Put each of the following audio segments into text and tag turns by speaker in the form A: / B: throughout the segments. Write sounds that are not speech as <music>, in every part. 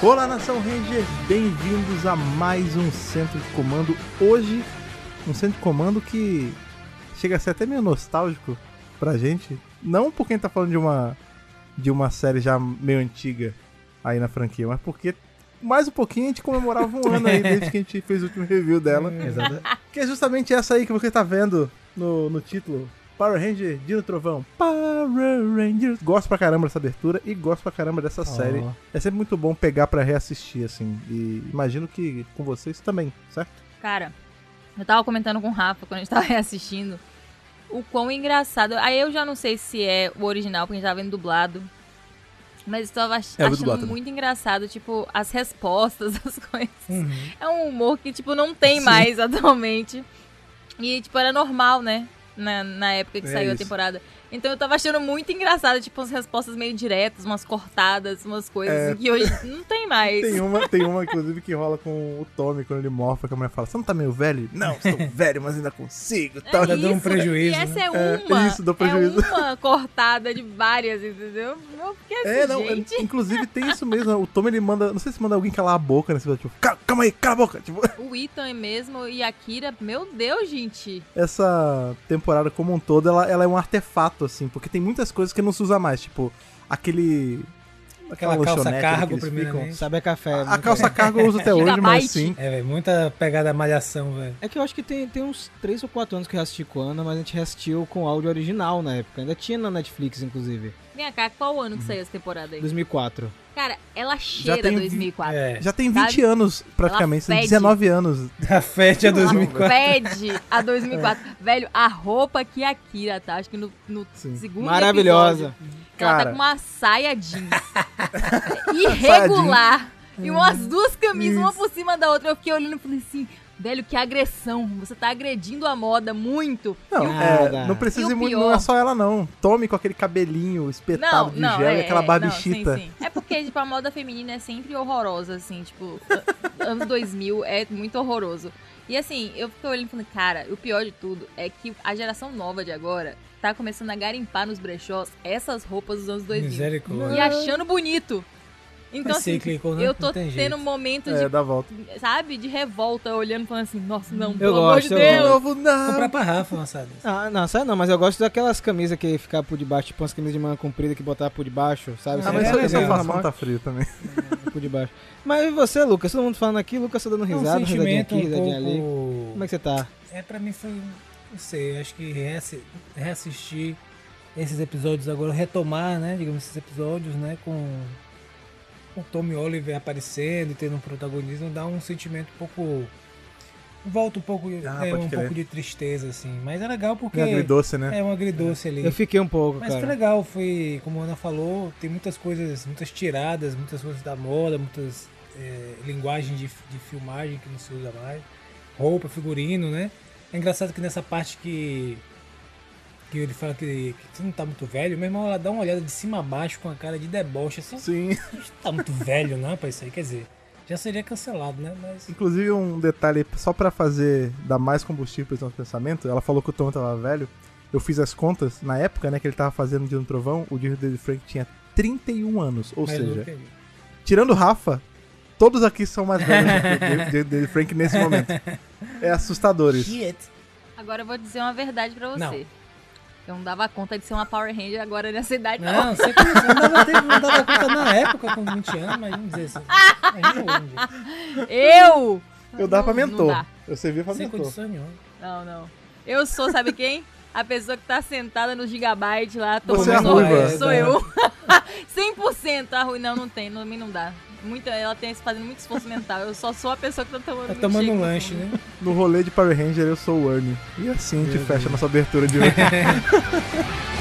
A: Olá, Nação Ranger! Bem-vindos a mais um Centro de Comando. Hoje, um Centro de Comando que chega a ser até meio nostálgico pra gente. Não porque a gente tá falando de uma, de uma série já meio antiga aí na franquia, mas porque mais um pouquinho a gente comemorava um ano aí <laughs> desde que a gente fez o último review dela. que é justamente essa aí que você tá vendo no, no título. Power Ranger Dino Trovão. Power Rangers. Gosto pra caramba dessa abertura e gosto pra caramba dessa série. É sempre muito bom pegar pra reassistir, assim. E imagino que com vocês também, certo?
B: Cara, eu tava comentando com o Rafa quando a gente tava <laughs> reassistindo o quão engraçado. Aí eu já não sei se é o original, porque a gente tava vendo dublado. Mas eu tava ach
A: É, o
B: achando muito engraçado, tipo, as respostas, <laughs> as coisas.
C: Uhum.
B: É um humor que, tipo, não tem
A: Sim.
B: mais <laughs> atualmente. E, tipo, era normal, né? Na, na época que
A: É
B: saiu a
A: isso.
B: temporada. Então eu tava achando muito engraçado, tipo, as respostas meio diretas, umas cortadas, umas coisas
A: É.
B: que hoje <laughs> não tem mais.
A: Tem uma, tem uma, inclusive, que rola com o Tommy quando ele morfa, que a mulher fala: Você não tá meio velho? Não, estou <laughs> velho, mas ainda consigo. Tal.
C: Ainda deu um
B: isso,
C: prejuízo,
B: E essa
C: né?
B: é
A: É,
B: uma.
A: isso, deu prejuízo.
B: É uma cortada de várias, entendeu? Eu fiquei assim,
A: É, não, é-
B: gente.
A: inclusive tem isso mesmo. O Tommy ele manda, não sei se manda alguém calar a boca nesse tipo, "Ca- calma aí, cala a boca. Tipo,
B: O Ethan mesmo e a Kira, meu Deus, gente.
A: essa temporada como um todo, ela, ela é um artefato, assim, porque tem muitas coisas que não se usa mais, tipo, aquele.
C: Aquela calça
A: ali
C: cargo, primeiramente.
D: Sabe a café.
A: A, a
D: muito-
A: calça cargo eu uso até <laughs> hoje, mas sim.
C: É, velho, muita pegada malhação, velho.
D: É que eu acho que tem, tem uns 3 ou 4 anos que eu assisti com a Ana, mas a gente reassistiu com áudio original na época. Ainda tinha na Netflix, inclusive.
B: Vem cá, qual ano que saiu essa temporada aí?
D: 2004.
B: Cara, ela cheira
A: tem vi-
B: 2004.
C: É,
A: Já tem 20
B: Sabe?
A: anos, praticamente, tem
B: fede.
A: 19 anos. <laughs>
C: a Fete é
B: Ela
C: 2004.
B: Pede a <laughs> 2004. Velho, a roupa que a Kira tá, acho que no, no segundo
D: Maravilhosa.
B: episódio, que ela
A: Cara.
B: tá com uma saia jeans. <laughs> irregular. E umas duas camisas, uma por cima da outra. Eu fiquei olhando e falei assim, velho, que agressão. Você tá agredindo a moda muito.
A: Não, é, não precisa ir muito,
B: pior-
A: não é só ela, não. Tome com aquele cabelinho espetado
B: Não,
A: de
B: não,
A: gel
B: é,
A: e aquela
B: é,
A: barbichita.
B: não, sim, sim. É porque, tipo, a moda feminina é sempre horrorosa, assim, tipo, a- anos 2000 é muito horroroso. E assim, eu fiquei olhando e falando, cara, o pior de tudo é que a geração nova de agora tá começando a garimpar nos brechós essas roupas dos anos 2000.
C: Misericórdia.
B: E achando bonito. Então,
C: É
B: assim,
C: cíclico, né?
B: eu tô tendo
C: jeito.
B: momentos
A: É,
B: de,
A: dá volta.
B: sabe, de revolta, olhando e falando assim, nossa, não,
D: Eu
B: pelo amor
D: gosto,
B: de
D: eu
A: De
B: Deus.
A: novo, não.
C: Comprar pra Rafa <laughs> uma assada.
D: Ah, não, sabe não, mas eu gosto daquelas camisas que ficava por debaixo, tipo umas camisas de manga comprida que botava por debaixo, sabe?
A: Ah,
D: Você
A: mas
C: É,
A: isso,
C: é
A: eu
C: legal,
A: faço quando tá frio também. <laughs>
D: por debaixo. Mas e você, Lucas? Todo mundo falando aqui, Lucas tá dando
C: É um
D: risada, risadinha
C: sentimento
D: aqui,
C: um
D: risadinha ali.
C: pouco...
D: Como é que você tá?
C: É, pra mim foi, não sei, acho que reassi- reassistir esses episódios agora, retomar, né, digamos, esses episódios, né, com o Tommy Oliver aparecendo e tendo um protagonismo, dá um sentimento um pouco... Volta um pouco,
A: Ah,
C: é, um pouco de tristeza, assim, mas é legal porque
A: É agridoce, né?
C: é um agridoce ali.
D: Eu fiquei um pouco,
C: Mas foi
D: cara.
C: legal, foi, como a Ana falou, tem muitas coisas, muitas tiradas, muitas coisas da moda, muitas é, linguagens de, de filmagem que não se usa mais, roupa, figurino, né? É engraçado que nessa parte que, que ele fala que, que você não tá muito velho, meu irmão, ela dá uma olhada de cima a baixo com a cara de deboche, assim,
A: Sim.
C: não tá muito velho não pra isso aí, quer dizer, já seria cancelado, né? Mas
A: Inclusive, um detalhe só pra fazer dar mais combustível pro esse nosso pensamento. Ela falou que o Tom tava velho. Eu fiz as contas, na época, né, que ele tava fazendo de um trovão, o Dino David Frank tinha 31 anos. Ou
C: mais
A: seja, tirando o Rafa, todos aqui são mais velhos do que o Frank nesse momento. É assustador isso.
C: Shit.
B: Agora eu vou dizer uma verdade pra você.
C: Não.
B: Eu não dava conta de ser uma Power Ranger agora nessa idade, não.
C: Não, você não dava, tempo, não dava conta na época com 20 anos, mas vamos dizer assim. Hoje.
B: Eu!
A: Eu dava pra mentor.
B: dá.
A: Eu servia pra
C: Sem
A: mentor.
C: condição nenhuma.
B: Não, não. Eu sou, sabe quem? A pessoa que tá sentada no gigabyte lá,
A: Você é
B: tomando
A: a ruiva.
B: sorvete. Sou eu. 100% a <laughs> ruim. Não, não tem. Não, mim não dá. Muita, ela tem fazendo muito esforço mental. Eu só sou a pessoa que tá tomando
C: Tá tomando um
B: no
C: lanche, né?
A: No rolê de Power Ranger, eu sou o Ernie. E assim a gente
C: Meu
A: fecha
C: Deus.
A: nossa abertura de hoje. <laughs>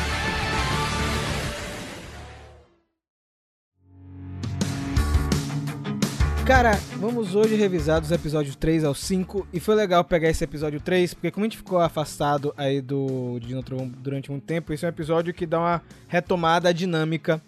D: Cara, vamos hoje revisar dos episódios 3 ao 5. E foi legal pegar esse episódio 3, porque como a gente ficou afastado aí do Dino Trovão durante muito tempo, esse é um episódio que dá uma retomada à dinâmica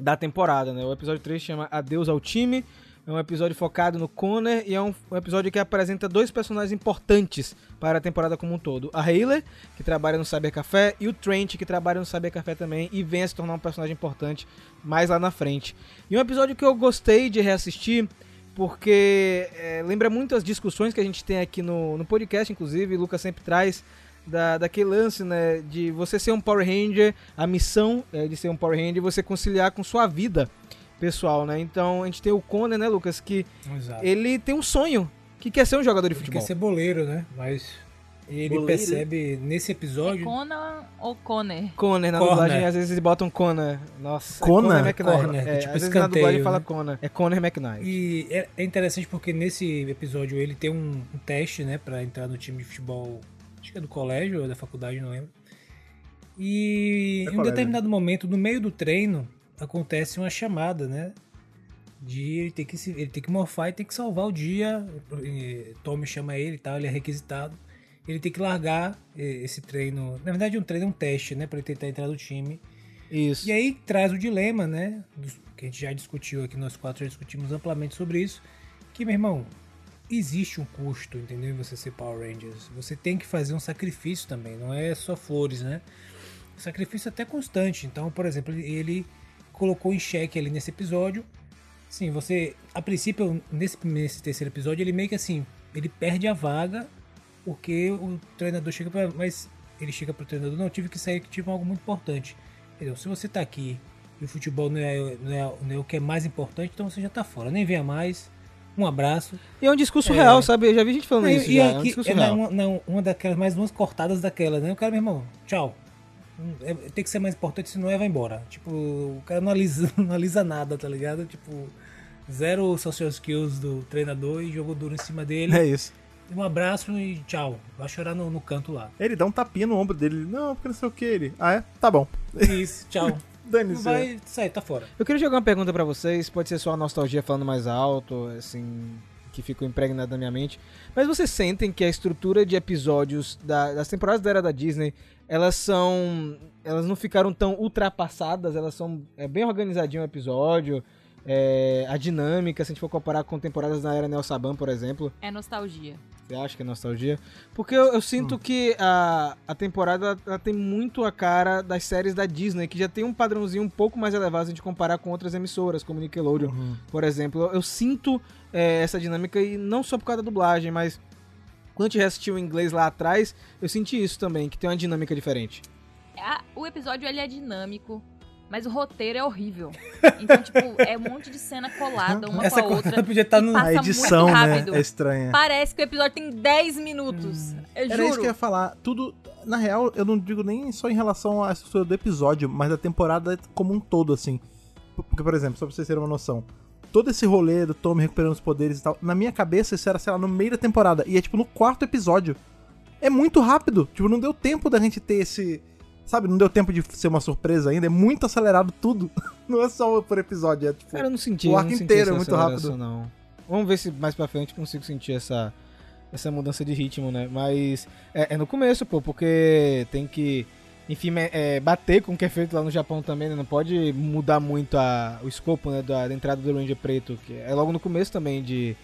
D: da temporada, né? O episódio 3 chama Adeus ao Time. É um episódio focado no Connor e é um, um episódio que apresenta dois personagens importantes para a temporada como um todo. A Hayley, que trabalha no Cyber Café, e o Trent, que trabalha no Cyber Café também e vem a se tornar um personagem importante mais lá na frente. E um episódio que eu gostei de reassistir porque é, lembra muito as discussões que a gente tem aqui no, no podcast, inclusive, o Lucas sempre traz da, daquele lance, né, de você ser um Power Ranger, a missão é, de ser um Power Ranger, você conciliar com sua vida pessoal, né? Então a gente tem o Conan, né, Lucas, que
C: Exato.
D: ele tem um sonho, que quer ser um jogador de
C: Ele
D: futebol.
C: quer ser boleiro, né? Mas ele
A: Boleiro?
C: percebe nesse
B: É
C: episódio.
B: Conan ou Conner?
D: Conner, na
C: Corner.
D: dublagem, às vezes eles botam Conner. Nossa,
A: Conner?
D: é McKnight.
C: Corner,
D: É,
C: tipo
D: às vezes na dublagem fala
C: né?
D: Conner. É Conner McKnight.
C: E é é interessante porque nesse episódio ele tem um, um teste, né, pra entrar no time de futebol, acho que é do colégio ou da faculdade, não lembro. E
A: É
C: em um
A: colégio.
C: determinado momento, no meio do treino, acontece uma chamada, né? De ele ter que se, ele tem que morfar e tem que salvar o dia. Tommy chama ele e tal, ele é requisitado. Ele tem que largar esse treino. Na verdade, um treino é um teste, né? Pra ele tentar entrar no time.
D: Isso.
C: E aí traz o dilema, né? que a gente já discutiu aqui, nós quatro já discutimos amplamente sobre isso. Que, meu irmão, existe um custo, entendeu? Você ser Power Rangers. Você tem que fazer um sacrifício também, não é só flores, né? Sacrifício até constante. Então, por exemplo, ele, colocou em xeque ali nesse episódio. Sim, você. A princípio, nesse, nesse terceiro episódio, ele meio que assim. Ele perde a vaga porque o treinador chega pra. Mas ele chega pro treinador, não, tive que sair que tive algo muito importante. Entendeu? Se você tá aqui e o futebol não é, não é, não é o que é mais importante, então você já tá fora. Nem venha mais. Um abraço.
D: E é um discurso
C: É.
D: real, sabe? Eu já vi gente falando
C: Não,
D: isso
C: e
D: já. é um
C: aqui,
D: discurso
C: é na-
D: real.
C: uma, não, uma daquelas, mais umas cortadas daquela, né? O cara, meu irmão, tchau. Hum, é- tem que ser mais importante, se não é, vai embora. Tipo, o cara não alisa, <laughs> não alisa nada, tá ligado? Tipo, zero social skills do treinador e jogou duro em cima dele.
A: É isso.
C: Um abraço e tchau. Vai chorar no, no canto lá.
A: Ele dá um tapinha no ombro dele. Não, porque não sei o que. Ele. Ah, é? Tá bom.
C: Isso, tchau. <laughs> Não
A: Dane-se.
C: vai sair, tá fora.
D: Eu queria jogar uma pergunta pra vocês, pode ser só a nostalgia falando mais alto, assim, que ficou impregnada na minha mente. Mas vocês sentem que a estrutura de episódios da- das temporadas da era da Disney, elas são. Elas não ficaram tão ultrapassadas, elas são é, bem organizadinho o episódio. É, a dinâmica, se a gente for comparar com temporadas da era Nel Saban, por exemplo,
B: É nostalgia.
D: você acha que é nostalgia? Porque eu, eu sinto
A: Hum.
D: que a, a temporada ela tem muito a cara das séries da Disney, que já tem um padrãozinho um pouco mais elevado se a gente comparar com outras emissoras, como Nickelodeon,
A: Uhum.
D: por exemplo. Eu, eu sinto é, essa dinâmica, e não só por causa da dublagem, mas quando a gente assistiu em inglês lá atrás, eu senti isso também, que tem uma dinâmica diferente.
B: A- o episódio ele é dinâmico, mas o roteiro é horrível. Então, tipo, é um monte de cena colada uma
C: Essa
B: com a outra.
C: podia estar
B: e
C: no.
B: passa
A: A edição, né? É estranha.
B: Parece que o episódio tem 10 minutos. Eu
A: Era
B: juro.
A: isso que eu ia falar. Tudo. Na real, eu não digo nem só em relação à estrutura do episódio, mas da temporada como um todo, assim. Porque, por exemplo, só pra vocês terem uma noção. Todo esse rolê do Tommy recuperando os poderes e tal, na minha cabeça isso era, sei lá, no meio da temporada. E é tipo no quarto episódio. É muito rápido. Tipo, não deu tempo da gente ter esse. Sabe, não deu tempo de ser uma surpresa ainda. É muito acelerado tudo. <laughs> Não é só por episódio, é tipo.
D: Cara, eu não senti.
A: O arco inteiro é muito rápido.
D: Não. Vamos ver se mais pra frente consigo sentir essa, essa mudança de ritmo, né? Mas é, é no começo, pô, porque tem que, enfim, é, é, bater com o que é feito lá no Japão também, né? Não pode mudar muito a, o escopo, né, da, da entrada do Ranger Preto, que é logo no começo também de,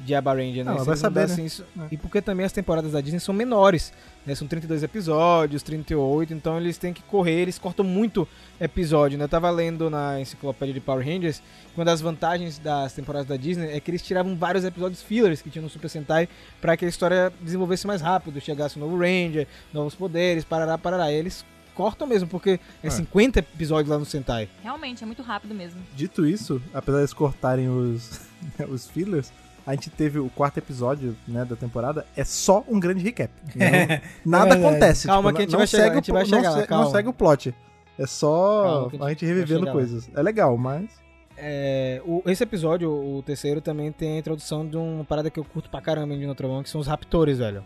D: de Aba Ranger, né?
A: Não, vai
D: eles
A: saber, né?
D: isso-
A: É.
D: E porque também as temporadas da Disney são menores, né? São 32 episódios, 38, então eles têm que correr, eles cortam muito episódio, né? Eu tava lendo na enciclopédia de Power Rangers que uma das vantagens das temporadas da Disney é que eles tiravam vários episódios fillers que tinham no Super Sentai pra que a história desenvolvesse mais rápido, chegasse um novo Ranger, novos poderes, parará, parará. E eles cortam mesmo, porque é,
A: É.
D: 50 episódios lá no Sentai.
B: Realmente, é muito rápido mesmo.
A: Dito isso, apesar de eles cortarem os, <laughs> os fillers, a gente teve o quarto episódio né, da temporada, é só um grande recap. <laughs> Não- nada
C: verdade.
A: acontece.
D: Calma
A: tipo,
D: que a gente
A: não
D: vai chegar, a gente vai
A: plo- não
D: chegar lá,
A: se-. Não segue o plot. É só
D: Calma a
A: a
D: gente
A: revivendo
D: chegar lá.
A: coisas. É legal, mas.
D: É, o- esse episódio, o terceiro, também tem a introdução de uma parada que eu curto pra caramba em Dino Trovão, que são os Raptores, velho.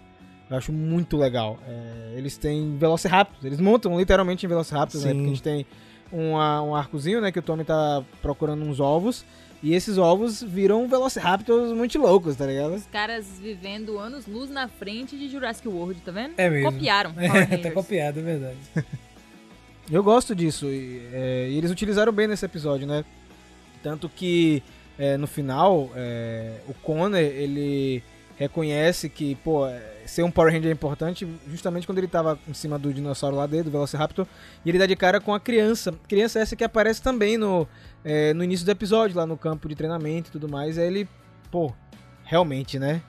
D: Eu acho muito legal. É, eles têm Velociraptors, eles montam literalmente em Velociraptors, né? Porque a gente tem uma- um arcozinho, né, que o Tommy tá procurando uns ovos, e esses ovos viram Velociraptors muito loucos, tá ligado?
B: Os caras vivendo anos-luz na frente de Jurassic World, tá vendo?
C: É mesmo.
B: Copiaram. <laughs>
C: É, tá copiado, é verdade. <laughs>
D: Eu gosto disso. E, é, eles utilizaram bem nesse episódio, né? Tanto que é, no final, é, o Connor, ele reconhece que, pô, é, ser um Power Ranger é importante justamente quando ele tava em cima do dinossauro lá dele, do Velociraptor, e ele dá de cara com a criança. Criança essa que aparece também no, é, no início do episódio, lá no campo de treinamento e tudo mais. Aí ele, pô, realmente, né?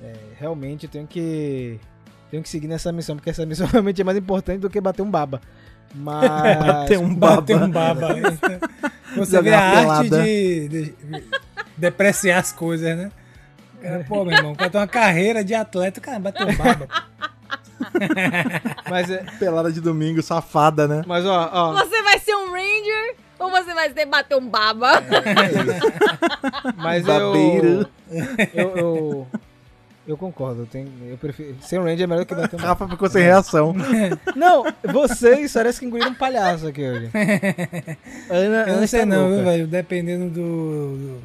D: É, realmente eu tenho que. Tenho que seguir nessa missão, porque essa missão <laughs> realmente é mais importante do que bater um baba. Mas. <laughs>
A: Bater um baba.
C: Bater um baba. <laughs> Você
A: Jogar
C: vê a
A: uma
C: arte
A: pelada.
C: de, de depreciar as coisas, né? Cara, pô, meu irmão, o cara tem uma carreira de atleta, o cara bateu um baba. <laughs>
D: Mas, é,
A: Pelada de domingo, safada, né?
D: mas ó, ó.
B: Você vai ser um Ranger ou você vai ser bater um baba? <laughs>
D: Mas
A: Babeiro.
D: eu, eu, eu. eu concordo, eu, tenho, eu prefiro. Ser um Ranger é melhor que bater um
A: Rafa ficou sem reação. <laughs>
D: Não, vocês parece que engoliram um palhaço aqui hoje. Ana,
C: Eu não
D: Ana
C: sei não, viu, velho? Dependendo do, do,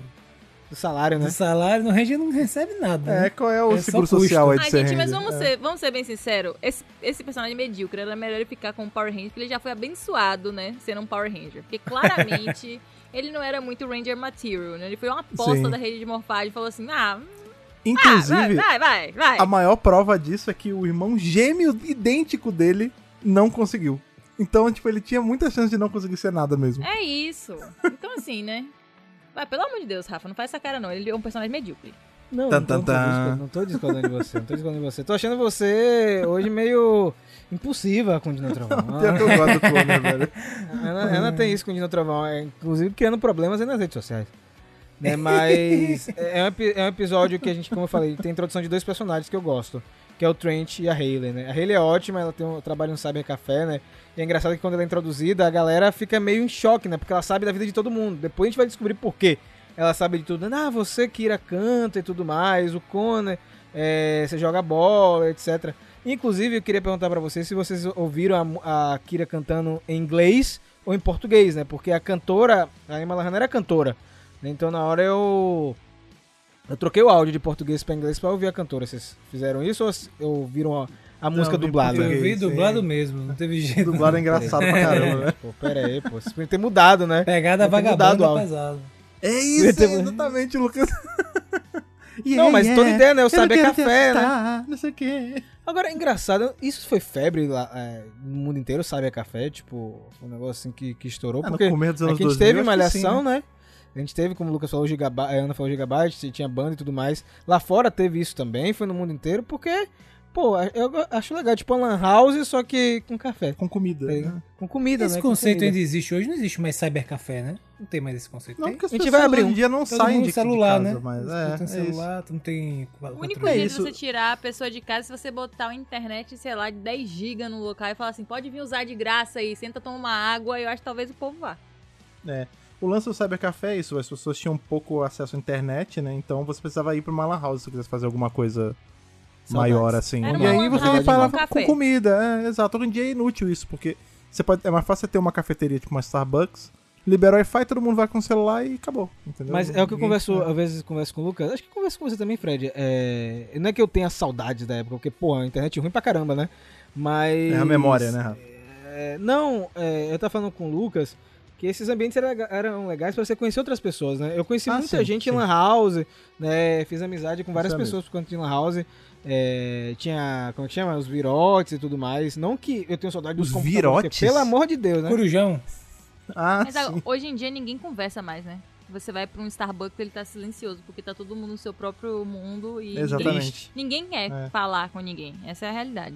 D: Do salário, né?
C: do salário, no Ranger não recebe nada.
A: É,
C: né?
A: qual é o
C: É
A: seguro
C: custo.
A: social aí de
B: Ai,
A: ser
B: gente, mas
A: Ranger?
B: vamos ser, vamos ser bem sinceros. Esse, esse personagem medíocre era melhor ele ficar com o Power Ranger, porque ele já foi abençoado, né? Sendo um Power Ranger. Porque claramente <laughs> ele não era muito Ranger Material, né? Ele foi uma aposta
A: Sim.
B: da rede de morfagem e falou assim: ah, ah
A: Inclusive,
B: vai, vai, vai, vai.
A: a maior prova disso é que o irmão gêmeo idêntico dele não conseguiu. Então, tipo, ele tinha muita chance de não conseguir ser nada mesmo.
B: É isso. Então, assim, né? Vai, pelo amor de Deus, Rafa, não faz essa cara, não. Ele é um personagem medíocre.
D: Não,
A: Tan,
D: não, tô, discordando- não tô discordando de você, não tô discordando de você. Tô achando você hoje meio impulsiva com o Dino Trovão. <laughs>
A: Eu gosto do Cloner, velho.
D: A Ana, a Ana tem isso com o Dino Trovão, é, inclusive criando problemas aí nas redes sociais. Né, <laughs> mas é um, é um episódio que a gente, como eu falei, tem introdução de dois personagens que eu gosto, que é o Trent e a Hayley, né? A Hayley é ótima, ela tem um trabalho no Cyber Café, né? E é engraçado que quando ela é introduzida, a galera fica meio em choque, né? Porque ela sabe da vida de todo mundo. Depois a gente vai descobrir por quê. Ela sabe de tudo. Ah, você, Kira, canta e tudo mais. O Connor, é, você joga bola, etc. Inclusive, eu queria perguntar pra vocês se vocês ouviram a, a Kira cantando em inglês ou em português, né? Porque a cantora, a Emma Lahana era cantora. né? Então, na hora eu... Eu troquei o áudio de português pra inglês pra ouvir a cantora. Vocês fizeram isso ou ouviram a, a música
A: eu vi
D: dublada?
C: Eu vi
A: sim.
C: dublado mesmo, não teve jeito.
A: Dublado é engraçado pra <laughs> caramba, né?
D: Pô, pera aí, pô. Vocês podiam ter mudado, né?
C: Pegada
D: Não
C: vagabunda pesado.
A: É isso,
D: ter-
A: exatamente, Lucas. <laughs>
D: Não, mas toda ideia, né? O
A: Eu não quero te
D: Café, né?
A: assustar, Não sei o quê.
D: Agora, é engraçado, isso foi febre lá é, no mundo inteiro, Saber Café, tipo, um negócio assim que, que estourou,
A: Ah, no
D: porque
A: começo dos
D: É
A: anos
D: que a gente
A: 2000,
D: teve malhação,
A: sim,
D: né? A gente teve, como o Lucas falou, o Gigabyte, a Ana falou Gigabyte, tinha banda e tudo mais. Lá fora teve isso também, foi no mundo inteiro, porque, pô, eu acho legal, tipo uma lan house, só que com café.
A: Com comida. né?
D: Com comida,
C: Esse
D: né? Com
C: conceito ainda existe hoje, não existe mais cybercafé, né? Não tem mais esse conceito.
A: Não, porque as
D: A gente vai abrir
A: hoje em
D: um.
A: dia não
C: Todo
A: saem
C: mundo
A: de,
C: celular,
A: de casa,
C: né?
A: mas é,
C: mundo tem
A: é
C: celular, tu não tem...
B: O único
A: É
B: jeito
A: isso.
B: de você tirar a pessoa de casa é se você botar uma internet, sei lá, de 10 GB no local e falar assim, pode vir usar de graça aí, senta tomar uma água, eu acho que talvez o povo vá.
A: É. O lance do Cybercafé é isso, as pessoas tinham pouco acesso à internet, né? Então você precisava ir pra uma lan house se você quisesse fazer alguma coisa
D: Saudades.
A: maior, assim.
B: Era
A: e aí você parar
B: com
A: comida, é, exato. Hoje em dia é inútil isso, porque você pode, é mais fácil você ter uma cafeteria tipo uma Starbucks, libera o Wi-Fi, todo mundo vai com o celular e acabou, entendeu?
D: Mas é o que eu converso, às vezes converso com o Lucas, acho que converso com você também, Fred. É... Não é que eu tenha saudades da época, porque, pô, a internet é ruim pra caramba, né? Mas.
A: É a memória, né, Rafa?
D: É, não, é, eu tava falando com o Lucas que esses ambientes eram, lega- eram legais pra você conhecer outras pessoas, né? Eu conheci
A: Ah,
D: muita
A: sim,
D: gente
A: sim.
D: em Lan House, né? Fiz amizade com várias
A: Isso
D: pessoas por conta de Lan House. É, tinha, como é que chama? Os virotes e tudo mais. Não que eu tenho saudade dos
A: Os virotes?
D: Pelo amor de Deus, né?
C: Corujão.
A: Ah,
B: Mas
A: sim.
B: hoje em dia ninguém conversa mais, né? Você vai pra um Starbucks ele tá silencioso, porque tá todo mundo no seu próprio mundo e ninguém,
A: Exatamente.
B: ninguém quer
A: É.
B: falar com ninguém. Essa é a realidade.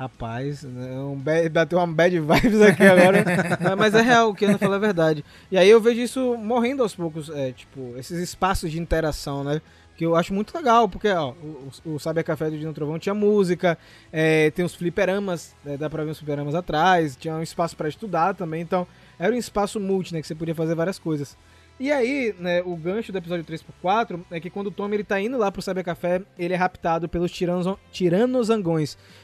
D: Rapaz, né, um bad, bateu uma bad vibes aqui agora. <laughs> Mas- é real, o que a Ana falou é verdade. E aí eu vejo isso morrendo aos poucos, é, tipo, esses espaços de interação, né? Que eu acho muito legal, porque ó, o, o Saber Café do Dino Trovão tinha música, é, tem os fliperamas, né, dá pra ver os fliperamas atrás, tinha um espaço pra estudar também, então era um espaço multi, né? Que você podia fazer várias coisas. E aí, né, o gancho do episódio 3x4 é que quando o Tommy ele tá indo lá pro Saber Café, ele é raptado pelos tiranos.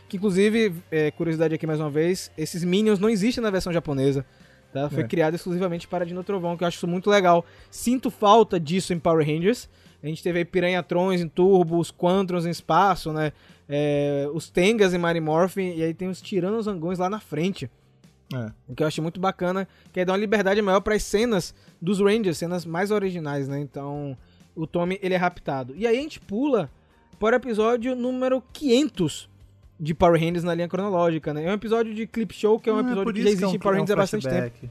D: Que inclusive, é, curiosidade aqui mais uma vez, esses Minions não existem na versão japonesa. Tá? Foi
A: É.
D: criado exclusivamente para Dino Trovão, que eu acho isso muito legal. Sinto falta disso em Power Rangers. A gente teve aí Piranhatrons em turbo, os Quantrons em espaço, né? É, os Tengas em Morphin, e aí tem os Tiranosangões lá na frente.
A: É.
D: O que eu achei muito bacana, que é dar uma liberdade maior para as cenas dos Rangers, cenas mais originais, né? Então, o Tommy, ele é raptado. E aí a gente pula para o episódio número 500 de Power Rangers na linha cronológica, né? É um episódio de clip show, que é um
A: Ah,
D: episódio
A: por
D: que já existe
A: é um-
D: em Power
A: é um
D: Rangers há bastante tempo.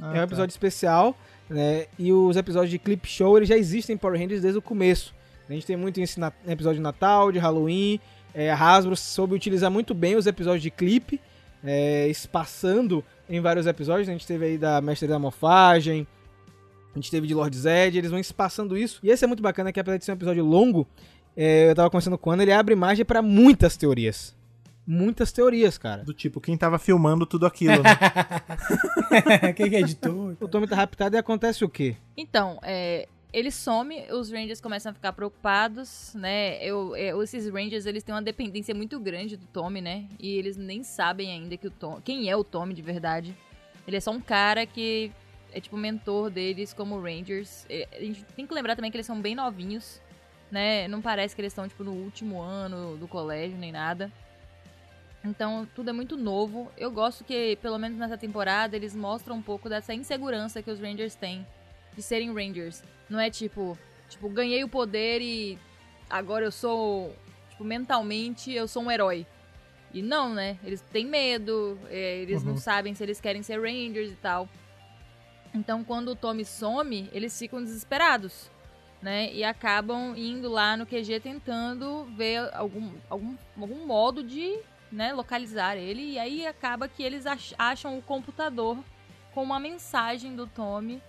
A: Ah,
D: é um
A: tá.
D: episódio especial, né? E os episódios de clip show, eles já existem em Power Rangers desde o começo. A gente tem muito isso em episódio de Natal, de Halloween. É, a Hasbro soube utilizar muito bem os episódios de clipe, é, espaçando em vários episódios. A gente teve aí da Mestre da Morfagem, a gente teve de Lord Zed, eles vão espaçando isso. E esse é muito bacana, que apesar de ser um episódio longo, é, eu tava conversando com o Ana, ele abre margem para muitas teorias. Muitas teorias, cara.
A: Do tipo, quem tava filmando tudo aquilo, né? <laughs>
C: Quem que é editor? <laughs>
D: O Tommy tá raptado e acontece o quê?
B: Então, é, ele some, os Rangers começam a ficar preocupados, né? Eu, é, esses Rangers, eles têm uma dependência muito grande do Tommy, né? E eles nem sabem ainda que o Tom, quem é o Tommy de verdade. Ele é só um cara que é tipo mentor deles como Rangers. É, A gente tem que lembrar também que eles são bem novinhos, né? Não parece que eles estão tipo no último ano do colégio nem nada. Então, tudo é muito novo. Eu gosto que, pelo menos nessa temporada, eles mostram um pouco dessa insegurança que os Rangers têm de serem Rangers. Não é tipo, tipo, ganhei o poder e agora eu sou, tipo, mentalmente eu sou um herói. E não, né? Eles têm medo, é, eles não
A: Uhum.
B: sabem se eles querem ser Rangers e tal. Então, quando o Tommy some, eles ficam desesperados, né? E acabam indo lá no QG tentando ver algum, algum, algum modo de né, localizar ele. E aí acaba que eles ach- acham o computador com uma mensagem do Tommy.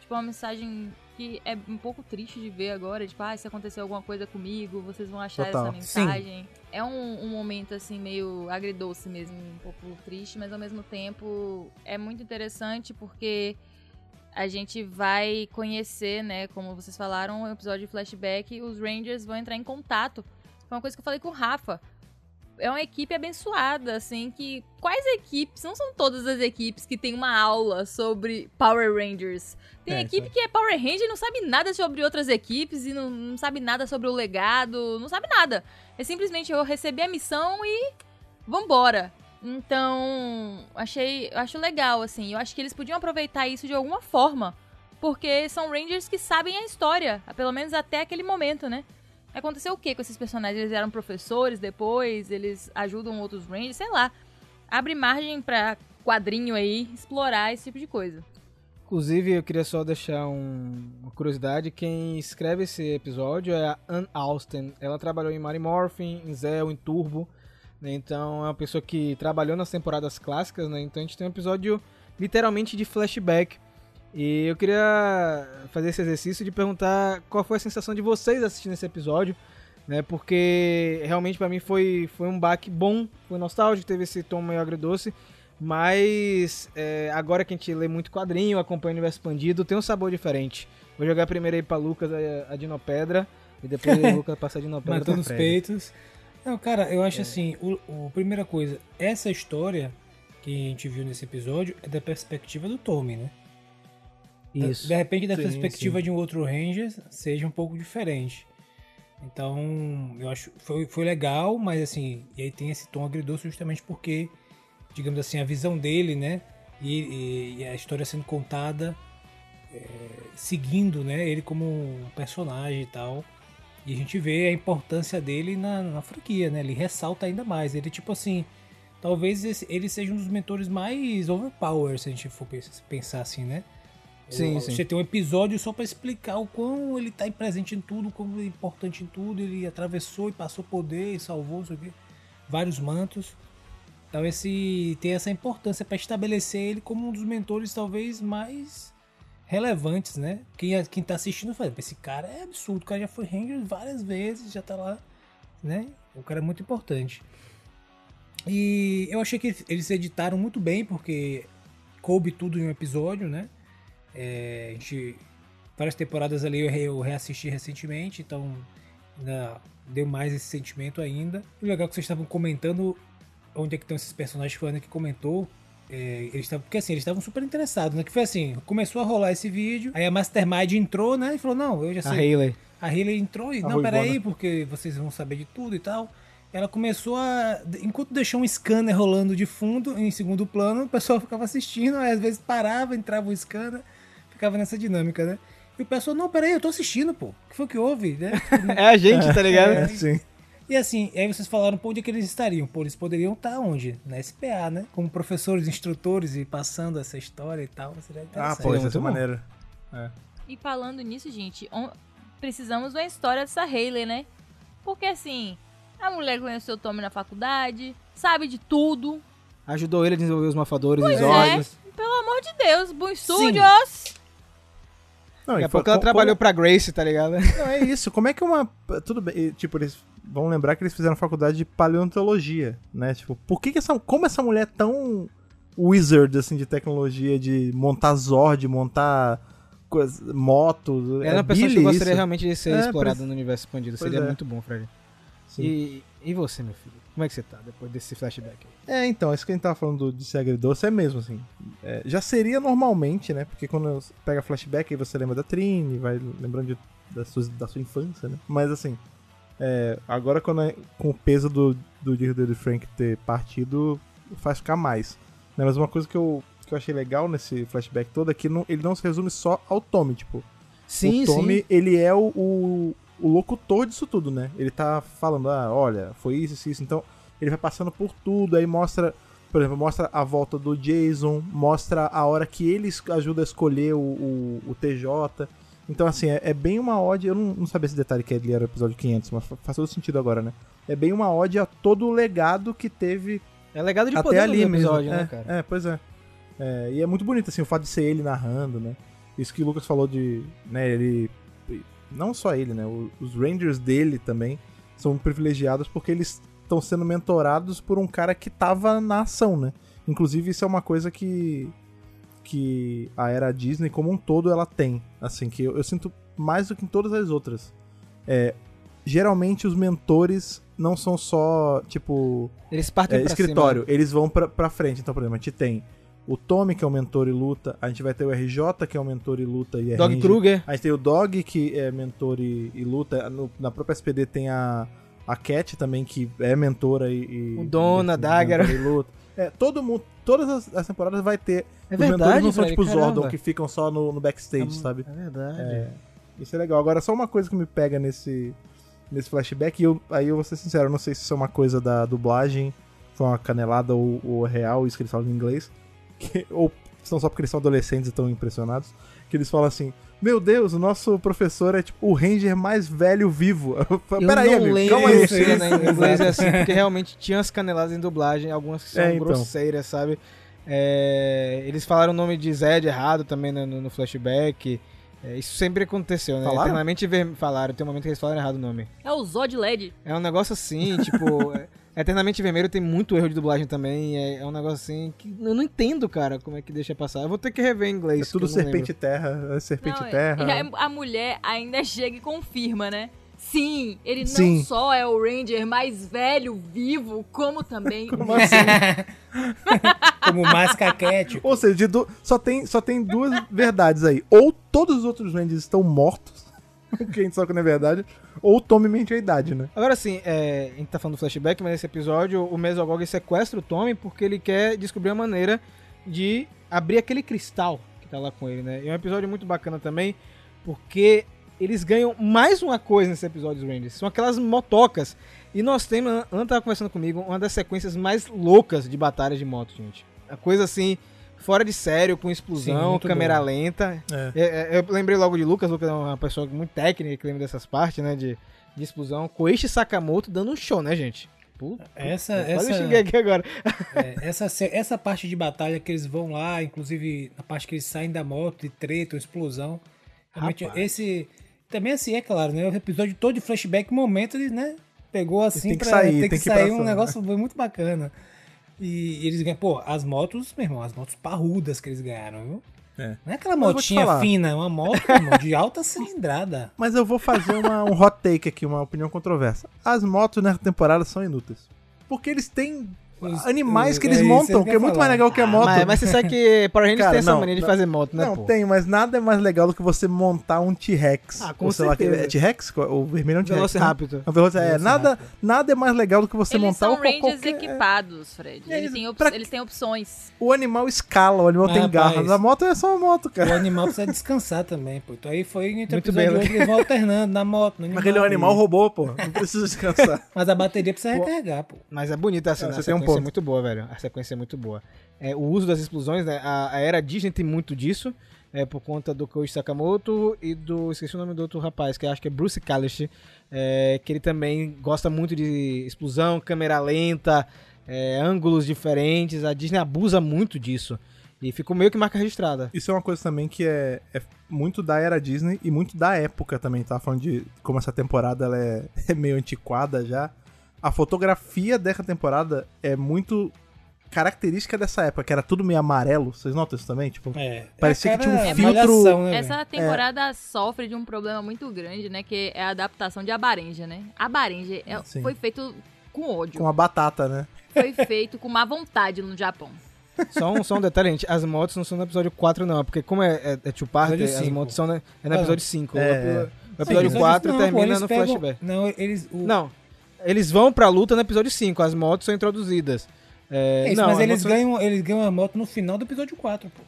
B: Tipo, uma mensagem que é um pouco triste de ver agora. Tipo, ah, se acontecer alguma coisa comigo, vocês vão achar
A: Total.
B: essa mensagem. É um, um momento, assim, meio agridoce mesmo. Um pouco triste, mas ao mesmo tempo é muito interessante porque a gente vai conhecer, né, como vocês falaram, um episódio de flashback, os Rangers vão entrar em contato. Foi uma coisa que eu falei com o Rafa. É uma equipe abençoada, assim, que quais equipes, não são todas as equipes que tem uma aula sobre Power Rangers. Tem
C: É,
B: equipe que é Power Ranger e não sabe nada sobre outras equipes e não, não sabe nada sobre o legado, não sabe nada. É simplesmente eu recebi a missão e vambora. Então, achei, eu acho legal, assim. Eu acho que eles podiam aproveitar isso de alguma forma. Porque são Rangers que sabem a história, pelo menos até aquele momento, né? Aconteceu o que com esses personagens? Eles eram professores depois, eles ajudam outros Rangers, sei lá. Abre margem pra quadrinho aí explorar esse tipo de coisa.
D: Inclusive, eu queria só deixar um- uma curiosidade. Quem escreve esse episódio é a Ann Austin. Ela trabalhou em Mighty Morphin, em Zell, em Turbo. né? Então, é uma pessoa que trabalhou nas temporadas clássicas, né? Então, a gente tem um episódio literalmente de flashback. E eu queria fazer esse exercício de perguntar qual foi a sensação de vocês assistindo esse episódio, né? Porque realmente pra mim foi, foi um baque bom, foi nostálgico, teve esse tom meio agridoce. Mas é, agora que a gente lê muito quadrinho, acompanha o universo expandido, tem um sabor diferente. Vou jogar primeiro aí pra Lucas a, a Dinopedra e depois o <laughs> Lucas passa a Dinopedra
C: Matando os peitos. Não, cara, eu acho assim, o, o- primeira coisa, essa história que a gente viu nesse episódio é da perspectiva do Tommy, né?
D: Isso.
C: De repente, da
A: Sim,
C: perspectiva
A: sim.
C: de um outro Ranger, seja um pouco diferente. Então, eu acho foi, foi legal, mas assim, e aí tem esse tom agridoce justamente porque, digamos assim, a visão dele, né? E, e- e a história sendo contada é, seguindo, né? Ele como um personagem e tal. E a gente vê a importância dele na, na franquia, né? Ele ressalta ainda mais. Ele, tipo assim, talvez esse- ele seja um dos mentores mais overpower, se a gente for pens- pensar assim, né?
D: Sim,
C: O-
D: sim.
C: Você tem um episódio só pra explicar o quão ele tá presente em tudo, como é importante em tudo. Ele atravessou e passou poder e salvou, sei o quê, vários mantos. Então esse tem essa importância pra estabelecer ele como um dos mentores talvez mais relevantes, né? Quem, quem tá assistindo fala, esse cara é absurdo, o cara já foi Ranger várias vezes, já tá lá, né? O cara é muito importante. E eu achei que eles editaram muito bem, porque coube tudo em um episódio, né? É, a gente, várias temporadas ali eu, re- eu reassisti recentemente, então ainda deu mais esse sentimento ainda. E o legal é que vocês estavam comentando onde é que estão esses personagens que foi a Ana que comentou. É, eles estavam, porque assim, eles estavam super interessados, né? Que foi assim, começou a rolar esse vídeo, aí a Mastermind entrou, né? E falou, não, eu já
D: A
C: sei.
D: Hayley.
C: A Hayley entrou e,
A: A
C: não, peraí, porque vocês vão saber de tudo e tal. ela começou a. Enquanto deixou um scanner rolando de fundo, em segundo plano, o pessoal ficava assistindo, aí às vezes parava, entrava o scanner, ficava nessa dinâmica, né? E o pessoal, não, peraí, eu tô assistindo, pô. O que foi que houve? Né? <laughs>
D: É a gente, tá ligado?
C: É.
A: sim.
C: E assim, aí vocês falaram pô, onde é que eles estariam. Pô, eles poderiam estar onde? Na SPA, né? Como professores, instrutores e passando essa história e tal. Seria
A: Ah, pô, isso é
D: muito
A: maneiro.
B: E falando nisso, gente, on- precisamos de uma história dessa Hayley, né? Porque assim, a mulher conheceu o Tommy na faculdade, sabe de tudo.
D: Ajudou ele a desenvolver os mafadores, os
B: Pois é.
D: olhos.
B: Pelo amor de Deus, Boom Studios!
A: Não,
D: Daqui a pouco ela
A: co-
D: trabalhou
A: como-
D: pra Grace, tá ligado? <laughs>
A: Não, é isso. Como é que uma. Tudo bem. Tipo, eles vão lembrar que eles fizeram faculdade de paleontologia, né? Tipo, por que, que essa. Como essa mulher é tão wizard, assim, de tecnologia, de montar Zord, montar coisa, moto.
D: Ela é uma pessoa que gostaria
A: isso?
D: realmente de ser
A: É,
D: explorada no universo expandido.
A: pois
D: Seria
A: é.
D: muito bom, Fred.
A: Sim.
D: E, e você, meu filho? Como é que você tá depois desse flashback aí?
A: É, então, isso que a gente tava falando do- de ser agridoce é mesmo, assim. É, já seria normalmente, né? Porque quando pega flashback, aí você lembra da Trini, vai lembrando de- da, sua, da sua infância, né? Mas assim, é, agora quando é- com o peso do, do dia do Frank ter partido, faz ficar mais. Né? Mas uma coisa que eu, que eu achei legal nesse flashback todo é que não- ele não se resume só ao Tommy, tipo.
D: Sim,
A: o Tommy, ele é o, o, o locutor disso tudo, né? Ele tá falando, ah, olha, foi isso, isso, isso. Então, ele vai passando por tudo, aí mostra, por exemplo, mostra a volta do Jason, mostra a hora que ele ajuda a escolher o, o, o TJ. Então, assim, é, é bem uma ode. Eu não, não sabia esse detalhe que ele era o episódio 500, mas fa- faz todo sentido agora, né? É bem uma ode a todo o legado que teve
D: É legado de
A: até
D: poder
A: ali
D: no
A: mesmo.
D: episódio,
A: é,
D: né, cara?
A: É, pois é. É, E é muito bonito, assim, o fato de ser ele narrando, né? Isso que o Lucas falou de. né, ele. Não só ele, né? Os Rangers dele também são privilegiados porque eles estão sendo mentorados por um cara que tava na ação, né? Inclusive, isso é uma coisa que. que a era Disney como um todo ela tem. Assim, que eu, eu sinto mais do que em todas as outras. É, geralmente os mentores não são só, tipo
D: Eles partem
A: é, escritório,
D: cima.
A: eles vão pra, pra frente. Então, por exemplo, a gente tem o Tommy, que é o mentor e luta. A gente vai ter o RJ, que é o mentor e luta e é
D: Dog
A: ranger.
D: Kruger.
A: A gente tem o Dog, que é mentor e, e luta. No- na própria SPD tem a, a Cat também, que é mentora e. e
D: O Dona, Dagger.
A: É, todo mundo, todas as, as temporadas vai ter.
D: É
A: os mentores
D: verdade,
A: não são
D: Fred,
A: tipo os Zordon, que ficam só no, no backstage, sabe?
D: É verdade.
A: É, isso é legal. Agora, só uma coisa que me pega nesse, nesse flashback, e eu, aí eu vou ser sincero, não sei se isso é uma coisa da dublagem, foi uma canelada ou, ou real, isso que eles falam em inglês, que- ou são só porque eles são adolescentes e estão impressionados, que eles falam assim, meu Deus, o nosso professor é tipo o ranger mais velho vivo. <laughs> Peraí,
D: não
A: amigo,
D: lembro
A: calma aí.
D: se né, em inglês é assim, porque realmente tinha as caneladas em dublagem, algumas que são
A: É, então.
D: grosseiras, sabe? É, eles falaram o nome de Zed errado também né, no, no flashback. É, isso sempre aconteceu, né?
A: Falaram?
D: Eternamente ver... falaram, tem um momento que eles falaram errado o nome.
B: É o Zod LED.
D: É um negócio assim, <laughs> tipo. É- Eternamente Vermelho tem muito erro de dublagem também. É, é um negócio assim que eu não entendo, cara, como é que deixa passar. Eu vou ter que rever em
A: É
D: inglês.
A: tudo
D: eu não
A: serpente terra, é serpente
B: Não,
A: terra.
B: e a, a mulher ainda <laughs> chega e confirma, né? Sim, ele
A: Sim.
B: não só é o Ranger mais velho, vivo, como também. <laughs>
A: Como assim? <laughs>
C: Como mais caquete.
A: Ou seja, de du- só, tem, só tem duas verdades aí. Ou todos os outros Rangers estão mortos, que a gente que não é verdade, ou Tommy mente a idade, né?
D: Agora sim, é, a gente tá falando do flashback, mas nesse episódio o Mesogog sequestra o Tommy porque ele quer descobrir a maneira de abrir aquele cristal que tá lá com ele, né? E é um episódio muito bacana também, porque eles ganham mais uma coisa nesse episódio dos Rangers. São aquelas motocas. E nós temos, Ana tava conversando comigo, uma das sequências mais loucas de batalhas de moto, gente. A coisa assim, fora de sério, com
C: Sim,
D: explosão,
C: muito
D: câmera
C: boa.
D: lenta.
A: É.
D: É, é, eu lembrei logo de Lucas, Lucas é uma pessoa muito técnica que lembra dessas partes, né? De, de explosão. Koichi Sakamoto dando um show, né, gente? Puta,
C: Essa,
D: eu
C: essa,
D: xinguei aqui agora. <laughs>
C: é, essa, essa parte de batalha que eles vão lá, inclusive a parte que eles saem da moto, de treta, explosão. Realmente,
D: Rapaz.
C: esse. Também assim, é claro, né? O episódio todo de flashback, momento, ele, né? Pegou assim
A: Tem que
C: pra
A: sair,
C: ter
A: tem
C: que
A: que
C: sair um negócio muito bacana. E eles ganham, pô, as motos, meu irmão, as motos parrudas que eles ganharam, viu?
A: É.
C: Não é aquela
A: Mas
C: motinha fina, é uma moto, irmão, de alta cilindrada. <laughs>
A: Mas eu vou fazer uma- um hot take aqui, uma opinião controversa. As motos nessa temporada são inúteis. Porque eles têm animais que
C: é
A: eles
C: isso
A: montam, que é muito
C: falar.
A: mais legal que a moto.
D: Mas, mas você sabe que Power Rangers
A: Cara,
D: tem essa
A: não,
D: mania de
A: não.
D: fazer moto, né,
A: Não,
D: pô?
A: tem, mas nada é mais legal do que você montar um T-Rex.
D: Ah, com
A: Ou sei lá,
D: certeza.
A: que- é T-Rex? O vermelho é um T-Rex. né?
D: Velociraptor.
A: É um Veloci- é, nada,
C: Velociraptor.
A: nada é mais legal do que você
B: Eles
A: montar
B: são
A: o qualquer-
B: Rangers equipados, Fred.
A: É
B: Eles
A: isso.
B: têm, op-
A: Pra-
B: eles têm opções.
A: O animal escala, o animal
C: Mas,
A: tem
C: rapaz,
A: garras. A moto é só uma moto,
C: O
A: cara.
C: animal precisa descansar também, pô. Então aí foi entre
D: Muito bem,
C: eles vão alternando na moto, no animal.
A: Mas aquele é um animal robô, pô. Não precisa descansar. <laughs>
C: Mas a bateria precisa recarregar, pô.
D: Mas é bonita a cena,
A: Ah,
D: a
A: você tem um
D: sequência é muito boa, velho. A sequência é muito boa. É, o uso das explosões, né? A, a era Disney tem muito disso. É por conta do Koji Sakamoto e do. Esqueci o nome do outro rapaz, que acho que é Bruce Kalish. é, que ele também gosta muito de explosão, câmera lenta, é, ângulos diferentes. A Disney abusa muito disso. E ficou meio que marca registrada.
A: Isso é uma coisa também que é, é muito da era Disney e muito da época também. Tava falando de como essa temporada ela é, <laughs> é meio antiquada já. A fotografia dessa temporada é muito característica dessa época, que era tudo meio amarelo. Vocês notam isso também? Tipo,
C: É.
A: Parecia
C: É,
A: que tinha um
C: cara,
A: filtro-
C: malhação, né?
B: Essa temporada sofre de um problema muito grande, né? Que é a adaptação de Abarenja, né? Abarenja é- foi feito com ódio.
A: com a batata, né?
B: Foi feito com má vontade no Japão.
D: Só um, só um detalhe, gente. As motos não são no episódio 4, não. Porque como é, é, é
C: Episódio
D: as motos são né, é no
C: Ah,
D: episódio 5.
A: É,
D: o,
A: é.
D: o episódio
C: Sim,
D: 4
C: não, pô,
D: termina
C: eles
D: no
C: pegam-
D: flashback.
C: Não, eles. O...
D: Não, eles vão pra luta no episódio 5. As motos são introduzidas. É,
C: É isso,
D: não,
C: mas
D: as
C: eles
D: motos-
C: ganham, eles ganham a moto no final do episódio 4, pô.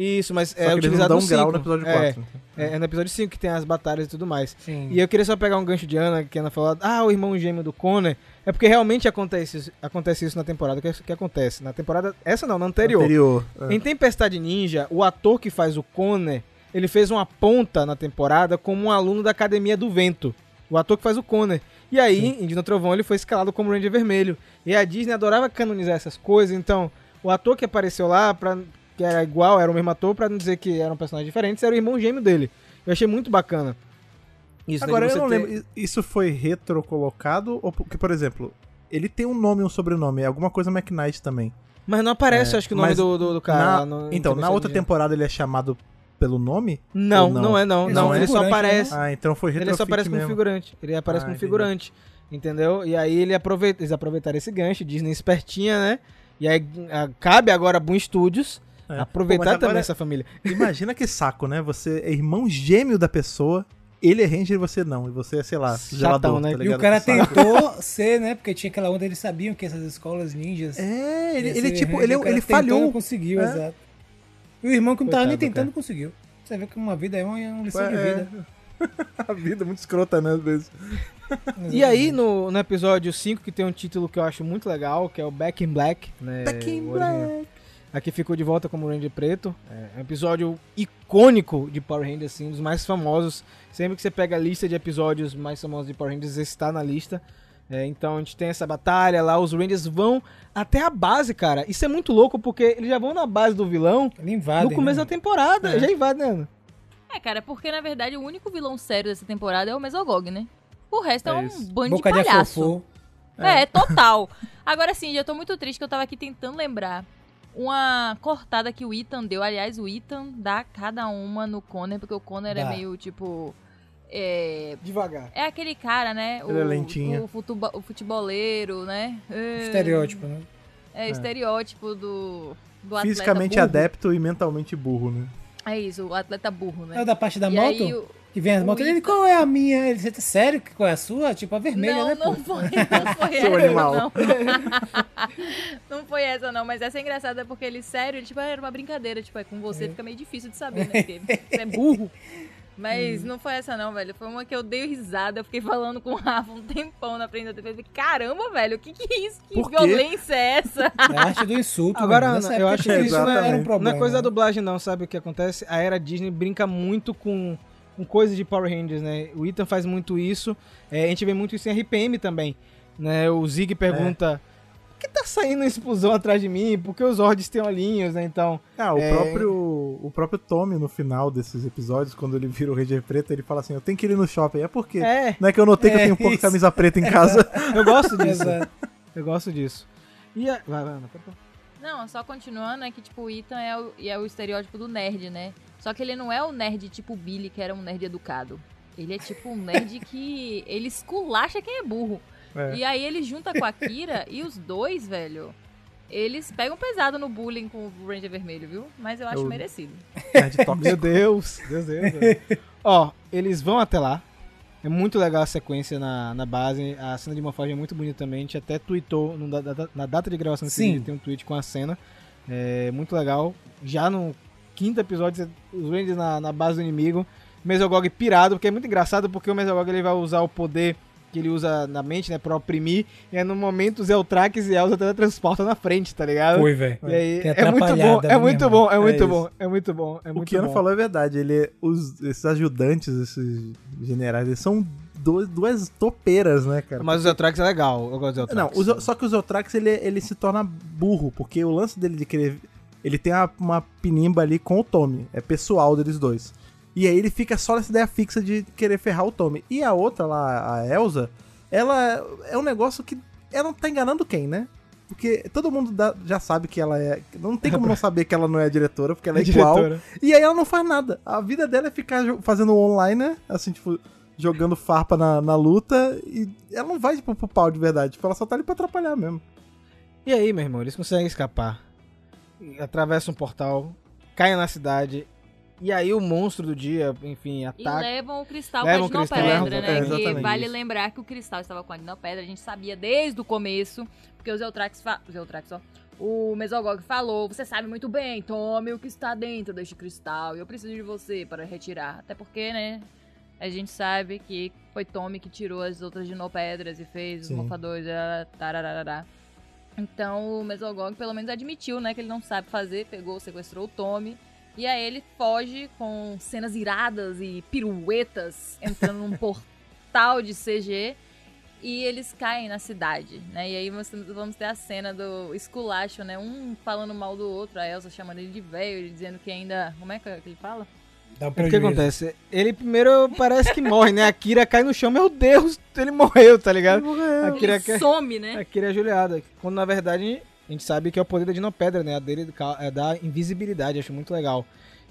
D: Isso, mas
A: Só
D: é
A: que eles não
D: utilizado
A: dão
D: no
A: um grau
D: 5.
A: no episódio
D: É,
A: 4.
D: é, é no episódio 5 que tem as batalhas e tudo mais.
C: Sim.
D: E eu queria só pegar um gancho de Ana, que Ana falou, ah, o irmão gêmeo do Connor. É porque realmente acontece, isso- acontece isso na temporada. O que, que acontece? Na temporada. Essa não, na anterior.
A: Anterior. é.
D: Em Tempestade Ninja, o ator que faz o Connor, ele fez uma ponta na temporada como um aluno da Academia do Vento. O ator que faz o Connor. E aí, em Dino Trovão, ele foi escalado como Ranger Vermelho. E a Disney adorava canonizar essas coisas, então o ator que apareceu lá, pra, que era igual, era o mesmo ator, pra não dizer que eram personagens diferentes, era o irmão gêmeo dele. Eu achei muito bacana. Isso, né,
A: Agora,
D: de
A: eu não
D: ter-
A: lembro. Isso foi retro colocado? Ou porque, por exemplo, ele tem um nome e um sobrenome. É alguma coisa McKnight também.
D: Mas não aparece,
A: É,
D: acho que o nome do, do, do cara.
A: Na-
D: no-
A: então, na outra temporada ele é chamado pelo nome?
D: Não, não,
A: não?
D: é não.
C: Ele
D: Não,
A: é
D: ele só
C: figurante,
D: aparece.
A: Ah, então foi
D: Ele só aparece como
A: mesmo.
D: figurante. Ele aparece
A: Ah,
D: como figurante. Entendeu? E aí ele aproveita, eles aproveitaram esse gancho, Disney espertinha, né? E aí ah, cabe agora a Boom Studios
A: É.
D: aproveitar
A: Pô,
D: também
A: agora-
D: essa família. <laughs>
A: Imagina que saco, né? Você é irmão gêmeo da pessoa, ele é ranger e você não. E você é, sei lá,
D: Chatão,
A: gelador,
D: né?
A: tá
D: E o
C: cara tentou ser, né? Porque tinha aquela onda, eles sabiam que essas escolas ninjas.
A: É, ele, ele tipo,
C: Ranger,
A: ele,
C: cara
A: ele falhou.
C: Não conseguiu,
A: É.
C: exato. E o irmão que não tava nem
D: Coitado,
C: tentando
D: cara.
C: conseguiu. Você vê que uma vida é uma, é uma lição
A: É,
C: de vida. <laughs>
A: A vida é muito escrota, né, às vezes. <laughs>
D: E aí, no, no episódio 5, que tem um título que eu acho muito legal, que é o Back in Black. Né?
A: Back in. Black.
D: Aqui ficou de volta como Ranger Preto. É um episódio icônico de Power Rangers, assim, um dos mais famosos. Sempre que você pega a lista de episódios mais famosos de Power Rangers, esse está na lista. É, então a gente tem essa batalha lá, os Rangers vão até a base, cara. Isso é muito louco, porque eles já vão na base do vilão
C: Ele invade.
D: no começo da temporada.
C: É.
D: Já invade, né?
B: É, cara, porque na verdade o único vilão sério dessa temporada é o Mesogog, né? O resto é,
A: É
B: um
A: isso.
B: bando
C: Boca
B: de
C: de
B: palhaço.
C: afofô.
B: É, total. <laughs> Agora sim, já tô muito triste que eu tava aqui tentando lembrar uma cortada que o Ethan deu. Aliás, o Ethan dá cada uma no Conner, porque o Conner é meio tipo. É,
D: Devagar.
B: é aquele cara, né?
A: Ele é lentinho.
B: O, futuba- o futeboleiro, né? É,
C: Estereótipo, né?
B: É, estereótipo do. do
A: Fisicamente
B: burro.
A: adepto e mentalmente burro, né?
B: É isso, o atleta burro,
C: É
B: né?
C: o da parte da
B: E
C: moto?
B: aí, o-
C: Que vem as
B: o
C: motos. Ele, qual é a minha? Ele, você tá sério? Qual é a sua? Tipo, a vermelha,
B: não,
C: né,
B: não
C: pô?
B: foi, não foi <laughs>
A: Seu
B: essa,
A: animal.
B: não. <laughs> não foi essa, não, mas essa é engraçada porque ele, sério, ele, tipo, era uma brincadeira, tipo, é com você fica meio difícil de saber, né, <laughs> porque você é burro. Mas não foi essa não, velho. Foi uma que eu dei risada. Eu fiquei falando com o Rafa um tempão na frente da TV. Caramba, velho, o que que é isso? Que violência é essa? <laughs>
C: É a arte do insulto.
D: Agora,
C: mano.
D: Ana, eu acho que
C: isso não era um problema.
D: Não é coisa da dublagem, não, sabe o que acontece? A era Disney brinca muito com, com coisas de Power Rangers, né? O Ethan faz muito isso. É, a gente vê muito isso em RPM também. Né? O Zig pergunta: Por que tá saindo explosão atrás de mim? Porque os Zords têm olhinhos, né? Então.
A: Ah, o
D: É.
A: próprio o próprio Tommy no final desses episódios, quando ele vira o Ranger Preto, ele fala assim: Eu tenho que ir no shopping. É porque.
D: É,
A: Não é que eu notei que eu
C: É,
A: tenho pouca
C: isso.
A: camisa preta em <laughs> casa.
D: eu gosto disso. Eu gosto disso. E a... Vai, vai, Ana.
B: Não, só continuando, é que, tipo, o Ethan é o, é o estereótipo do nerd, né? Só que ele não é o nerd tipo Billy, que era um nerd educado. Ele é tipo um nerd que. Ele esculacha quem é burro.
A: É.
B: E aí ele junta com a Kira <laughs> e os dois, velho. Eles pegam pesado no bullying com o Ranger Vermelho, viu? Mas eu acho
A: Eu-
B: merecido.
A: Nerd
D: Meu. Deus, Deus, Deus. <laughs> Deus. Ó, eles vão até lá. É muito legal a sequência na, na base. A cena de morfagem é muito bonita também. A gente até tweetou no da- na data de gravação desse
C: Sim.
D: vídeo, tem um tweet com a cena. É muito legal. Já no quinto episódio, os Rangers na, na base do inimigo. Mesogog pirado, porque é muito engraçado porque o Mesogog ele vai usar o poder que ele usa na mente, né, pra oprimir. E aí no momento os Eltrax e Elsa teletransportam na frente, tá ligado?
C: Foi, velho.
D: E aí,
C: Tem
D: é muito bom, é muito bom, é muito
A: É
D: bom, é muito bom, é
A: o
D: muito
A: que Ana
D: bom.
A: falou é verdade. Ele, os, esses ajudantes, esses generais, eles são dois, duas topeiras, né, cara?
D: Mas o Zeltrax é legal, eu gosto do Zeltrax.
A: Não, o só que o Zotrax ele, ele se torna burro, porque o lance dele de querer. Ele tem uma, uma pinimba ali com o Tommy. É pessoal deles dois. E aí ele fica só nessa ideia fixa de querer ferrar o Tommy. E a outra lá, a Elsa, ela é um negócio que. Ela não tá enganando quem, né? Porque todo mundo dá- já sabe que ela é. Não tem como não <laughs> saber que ela não é diretora, porque ela é,
D: É
A: igual.
D: diretora.
A: E aí ela não faz nada. A vida dela é ficar fazendo online, né? Assim, tipo, jogando farpa na, na luta. E ela não vai, tipo, pro pau de verdade. Tipo, ela só tá ali pra atrapalhar mesmo.
D: E aí, meu irmão, eles conseguem escapar. Atravessam um portal, caem na cidade. E aí o monstro do dia, enfim,
B: E
D: ataca.
B: levam o cristal
D: Levam
B: com a Dinopedra,
A: levam-
B: né?
A: é,
B: que
A: exatamente
B: vale
A: isso.
B: lembrar que o cristal estava com a Dinopedra, a gente sabia desde o começo, porque os Eutrax, fa... os Eutrax, ó, o Mesogog falou, você sabe muito bem, tome o que está dentro deste cristal, e eu preciso de você para retirar. Até porque, né, a gente sabe que foi Tommy que tirou as outras Dinopedras e fez
A: Sim.
B: os morfadores, tararará. Então o Mesogog pelo menos admitiu, né, que ele não sabe fazer, pegou, sequestrou o Tommy. E aí ele foge com cenas iradas e piruetas entrando num <laughs> portal de CG e eles caem na cidade, né? E aí vamos ter a cena do esculacho, né? Um falando mal do outro, a Elsa chamando ele de velho, ele dizendo que ainda... Como é que ele fala?
C: Dá um
D: O que acontece? Ele primeiro parece que morre, né? A Kira cai no chão, meu Deus, ele morreu, tá ligado? A Kira,
B: Ele
D: quer-
B: some, né?
D: a Kira é juliada. Quando na verdade a gente sabe que é o poder da Dinopedra, né? A dele é da invisibilidade, acho muito legal.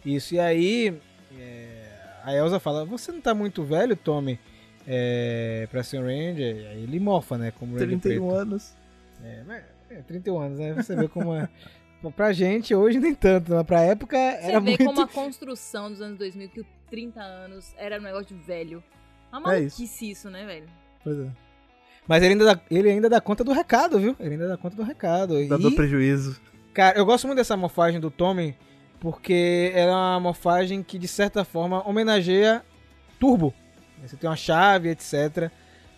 D: Isso, e aí é, a Elsa fala, você não tá muito velho, Tommy, é, pra ser um Ranger? E aí ele mofa, né? Como Ranger
A: 31
D: preto.
A: anos.
D: É, mas é 31 anos, né? Você vê como é. <laughs> Pra gente, hoje nem tanto, mas pra época
B: Você
D: era
B: vê
D: muito...
B: como a construção dos anos 2000, que o 30 anos era um negócio de velho. Uma
A: É isso.
B: maluquice isso, né, velho?
A: Pois é.
D: Mas ele ainda, dá, ele ainda dá conta do recado, viu? Ele ainda dá conta do recado.
A: Dá
D: E,
A: do prejuízo.
D: cara, eu gosto muito dessa morfagem do Tommy, porque ela é uma morfagem que, de certa forma, homenageia Turbo. Você tem uma chave, etc.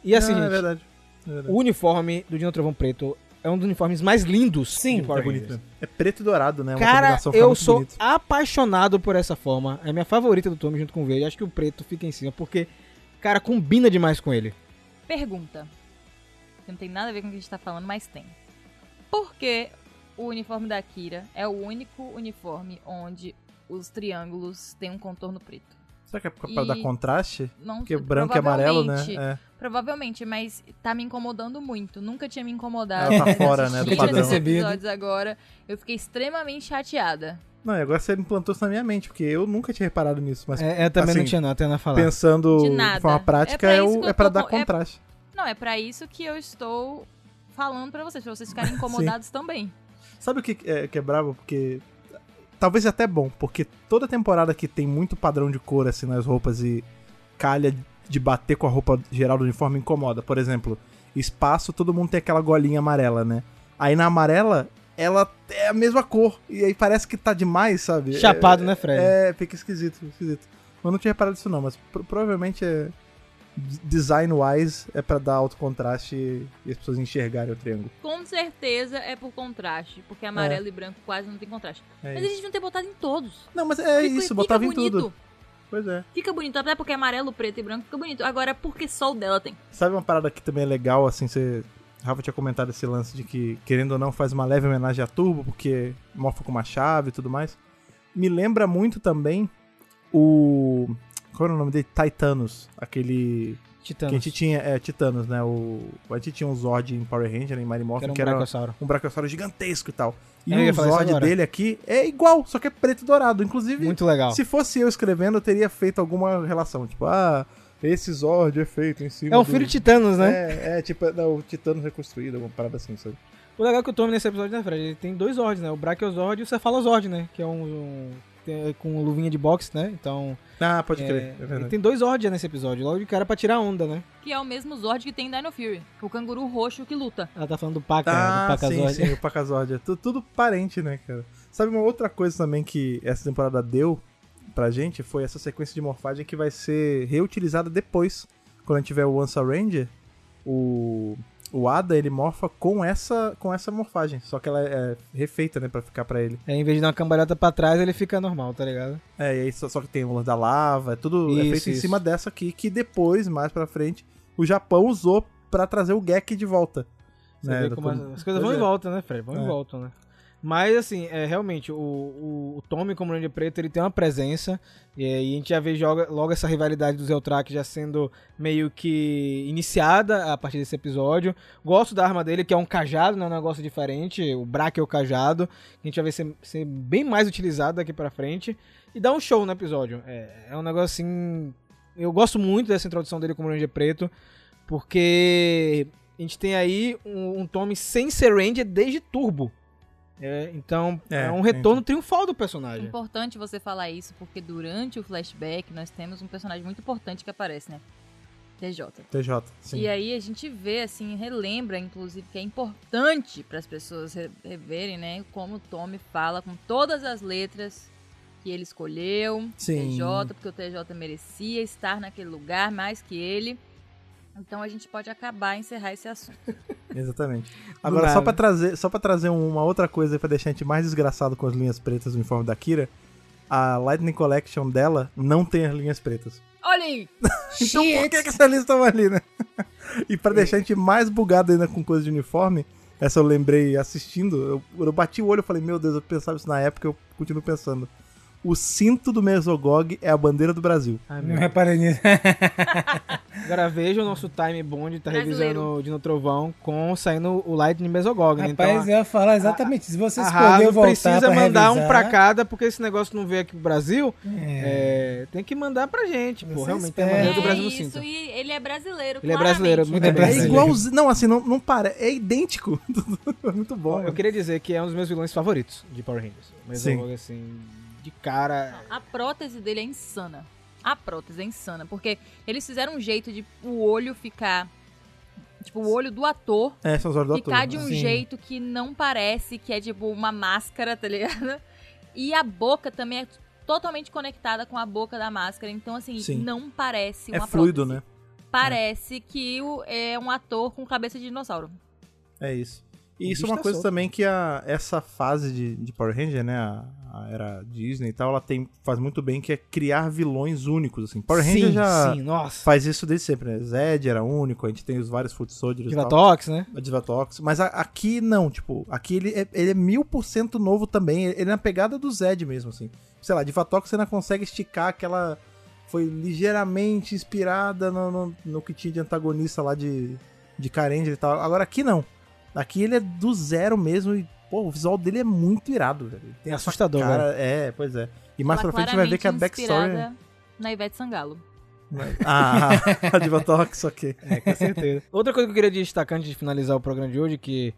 D: E assim,
A: Não, é
D: gente,
A: verdade. É verdade.
D: o uniforme do Dino Trovão Preto é um dos uniformes mais lindos
C: Sim,
A: É bonito mesmo. É preto e dourado, né? Uma
D: Cara, eu sou
A: bonito.
D: apaixonado por essa forma. É a minha favorita do Tommy junto com o verde. Acho que o preto fica em cima, porque, cara, combina demais com ele.
B: Pergunta. Que não tem nada a ver com o que a gente tá falando, mas tem. Por que o uniforme da Kira é o único uniforme onde os triângulos têm um contorno preto?
A: Será que é por causa
B: E-
A: da contraste?
B: Não
A: Porque branco e amarelo, né?
B: provavelmente-
A: É.
B: Provavelmente, mas tá me incomodando muito. Nunca tinha me incomodado.
A: Ela tá fora, né, <laughs> do
C: padrão.
B: episódios agora, eu fiquei extremamente chateada.
A: Não, e agora você implantou isso na minha mente, porque eu nunca tinha reparado nisso. Mas
D: É, eu também
A: assim,
D: não tinha não, até na falar.
A: pensando
B: De
A: de,
B: nada.
A: forma
B: É
A: prática,
B: pra
A: é, o- é pra
B: tô
A: dar
B: com- é-
A: contraste.
B: Não, é pra isso que eu estou falando pra vocês, pra vocês ficarem <laughs> incomodados também.
A: Sabe o que é, que é brabo? Porque. Talvez até bom, porque toda temporada que tem muito padrão de cor assim nas roupas e calha de bater com a roupa geral do uniforme incomoda. Por exemplo, espaço, todo mundo tem aquela golinha amarela, né? Aí na amarela, ela é a mesma cor. E aí parece que tá demais, sabe?
D: Chapado,
A: é,
D: né, Fred?
A: É, fica esquisito, esquisito. Eu não tinha reparado isso não, mas pro- provavelmente é. Design-wise é pra dar alto contraste e, as pessoas enxergarem o triângulo.
B: Com certeza é por contraste, porque amarelo e branco quase não tem contraste.
A: É
B: Mas
A: isso.
B: eles deviam ter botado em todos.
A: Não, mas é
B: Fica-
A: isso, botava em
B: bonito.
A: tudo. Pois é.
B: Fica bonito, até porque amarelo, preto e branco fica bonito. Agora, por que só o dela tem?
A: Sabe uma parada que também é legal, assim, você. Rafa tinha comentado esse lance de que, querendo ou não, faz uma leve homenagem a Turbo, porque morfa com uma chave e tudo mais. Me lembra muito também o. Qual era o nome dele? Titanos. Aquele.
D: Titanos.
A: Que a gente tinha. É, Titanos, né? O. A gente tinha um Zord em Power Ranger, em Mighty
D: que
A: Morphin,
D: era um
A: que era
D: brachiosauro.
A: um Brachiosauro gigantesco e tal. E
D: Eu
A: o Zord dele aqui é igual, só que é preto e dourado. Inclusive,
D: Muito legal.
A: se fosse eu escrevendo, eu teria feito alguma relação. Tipo, ah, esse Zord é feito em cima.
D: É um
A: do-
D: filho de Titanos, né?
A: É, é tipo, não, o Titano reconstruído, alguma parada assim, sabe?
D: O legal é que o Tommy nesse episódio, né, Fred? Ele tem dois Zords, né? O Brachiozord e o Cephalozord, né? Que é um. um tem- com luvinha de boxe, né? Então.
A: Ah, pode
D: é,
A: crer. É
D: ele
A: verdade.
D: tem dois Zords nesse episódio. Logo de cara pra tirar onda, né?
B: Que é o mesmo Zord que tem em Dino Fury. O canguru roxo que luta.
D: Ela tá falando do Paca,
A: Ah,
D: do
A: sim,
D: Pacazord.
A: sim, o Pacazord. É tu- tudo parente, né, cara? Sabe uma outra coisa também que essa temporada deu pra gente? Foi essa sequência de morfagem que vai ser reutilizada depois. Quando a gente tiver o Ansa Ranger, o, o Ada, ele morfa com essa, com essa morfagem. Só que ela é refeita, né, pra ficar pra ele.
D: É, em vez de dar uma cambalhota pra trás, ele fica normal, tá ligado?
A: É, e aí só, só que tem o da lava, é tudo é
D: Isso,
A: feito em
D: isso.
A: cima dessa aqui, que depois, mais pra frente, o Japão usou pra trazer o Gek de volta.
D: Você
A: né,
D: vê como as, as coisas vão
A: Pois
D: em
A: é.
D: volta, né, Fred? Vão em
A: É.
D: volta, né? Mas, assim, é, realmente, o, o, o Tommy como Ranger Preto, ele tem uma presença, e, aí a gente já vê joga, logo essa rivalidade do Zeltrak já sendo meio que iniciada a partir desse episódio. Gosto da arma dele, que é um cajado, né, um negócio diferente, o Braque é o cajado, a gente vai ver ser, ser bem mais utilizado daqui pra frente, e dá um show no episódio. É, é um negócio, assim... Eu gosto muito dessa introdução dele como Ranger Preto, porque a gente tem aí um, um Tommy sem ser Ranger desde Turbo. É, então, é,
A: É,
D: um retorno triunfal do personagem.
B: Importante você falar isso, porque durante o flashback nós temos um personagem muito importante que aparece, né? TJ.
A: TJ, sim.
B: E aí a gente vê, assim, relembra, inclusive, que é importante para as pessoas re- reverem, né? Como o Tommy fala com todas as letras que ele escolheu,
A: Sim.
B: TJ, porque o TJ merecia estar naquele lugar mais que ele. Então a gente pode acabar e encerrar esse assunto. <laughs>
A: Exatamente. Agora, só pra, trazer, só pra trazer uma outra coisa pra deixar a gente mais desgraçado com as linhas pretas no uniforme da Kira, a Lightning Collection dela não tem as linhas pretas.
B: Olha aí! <laughs>
A: Então por que, que essas linhas estão ali, né? <laughs> e pra deixar a gente mais bugado ainda com coisa de uniforme, essa eu lembrei assistindo, eu, eu bati o olho e falei, meu Deus, eu pensava isso na época, eu continuo pensando. O cinto do Mesogog é a bandeira do Brasil.
D: Ai,
C: Não
D: meu.
C: reparei nisso. <laughs>
D: Agora veja o nosso time bond, tá
B: Brasileiro.
D: revisando Dino Trovão com saindo o Lightning Mesogog, né?
C: Rapaz, eu ia falar exatamente. Se você
D: a
C: escolheu
D: Hasbro
C: voltar
D: precisa mandar um
C: revisar,
D: pra cada, porque esse negócio não veio aqui pro Brasil.
C: É.
D: é, tem que mandar pra gente, pô.
C: Você
D: Realmente tem a bandeira do
B: é
D: Brasil no
B: isso,
D: cinto.
B: e ele é brasileiro,
D: Ele é brasileiro, muito
C: É
D: bem.
A: É
C: brasileiro.
A: igualzinho. Não, assim, não, não para. É idêntico. É <laughs> muito bom.
D: Eu queria dizer que é um dos meus vilões favoritos de Power Rangers. Eu, assim, de cara.
B: A prótese dele é insana. A prótese é insana, porque eles fizeram um jeito de o olho ficar. Tipo, o olho do ator
A: É, são os olhos do ator.
B: ficar de um
C: Sim.
B: jeito que não parece que é tipo uma máscara, tá ligado? E a boca também é totalmente conectada com a boca da máscara. Então, assim,
A: Sim.
B: não parece
A: É
B: uma
A: fluido,
B: prótese.
A: né?
B: Parece que o- é um ator com cabeça de dinossauro.
A: É isso. E
D: O
A: isso é uma
D: tá
A: coisa
D: solto.
A: também que a, essa fase de, de Power Ranger, né? A, a era Disney e tal, ela tem, faz muito bem, que é criar vilões únicos, assim. Power Ranger
D: sim,
A: já
D: sim, nossa.
A: faz isso desde sempre, né? Zed era único, a gente tem os vários Foot Soldiers.
D: Divatox, né?
A: A Divatox. Mas a- aqui não, tipo, aqui ele é, ele é mil por cento novo também. Ele é na pegada do Zed mesmo, assim. Sei lá, Divatox você ainda consegue esticar aquela. Foi ligeiramente inspirada no, no, no que tinha de antagonista lá de, de Karanger e tal. Agora aqui não. Aqui ele é do zero mesmo e, pô, o visual dele é muito irado, velho. Tem
D: É assustador,
A: cara, É, pois é. E mais
B: Ela
A: pra frente vai ver que a backstory.
B: inspirada Na Ivete Sangalo.
A: Ah, <laughs> a Divatox, ok.
D: É, com certeza. Outra coisa que eu queria destacar antes de finalizar o programa de hoje, que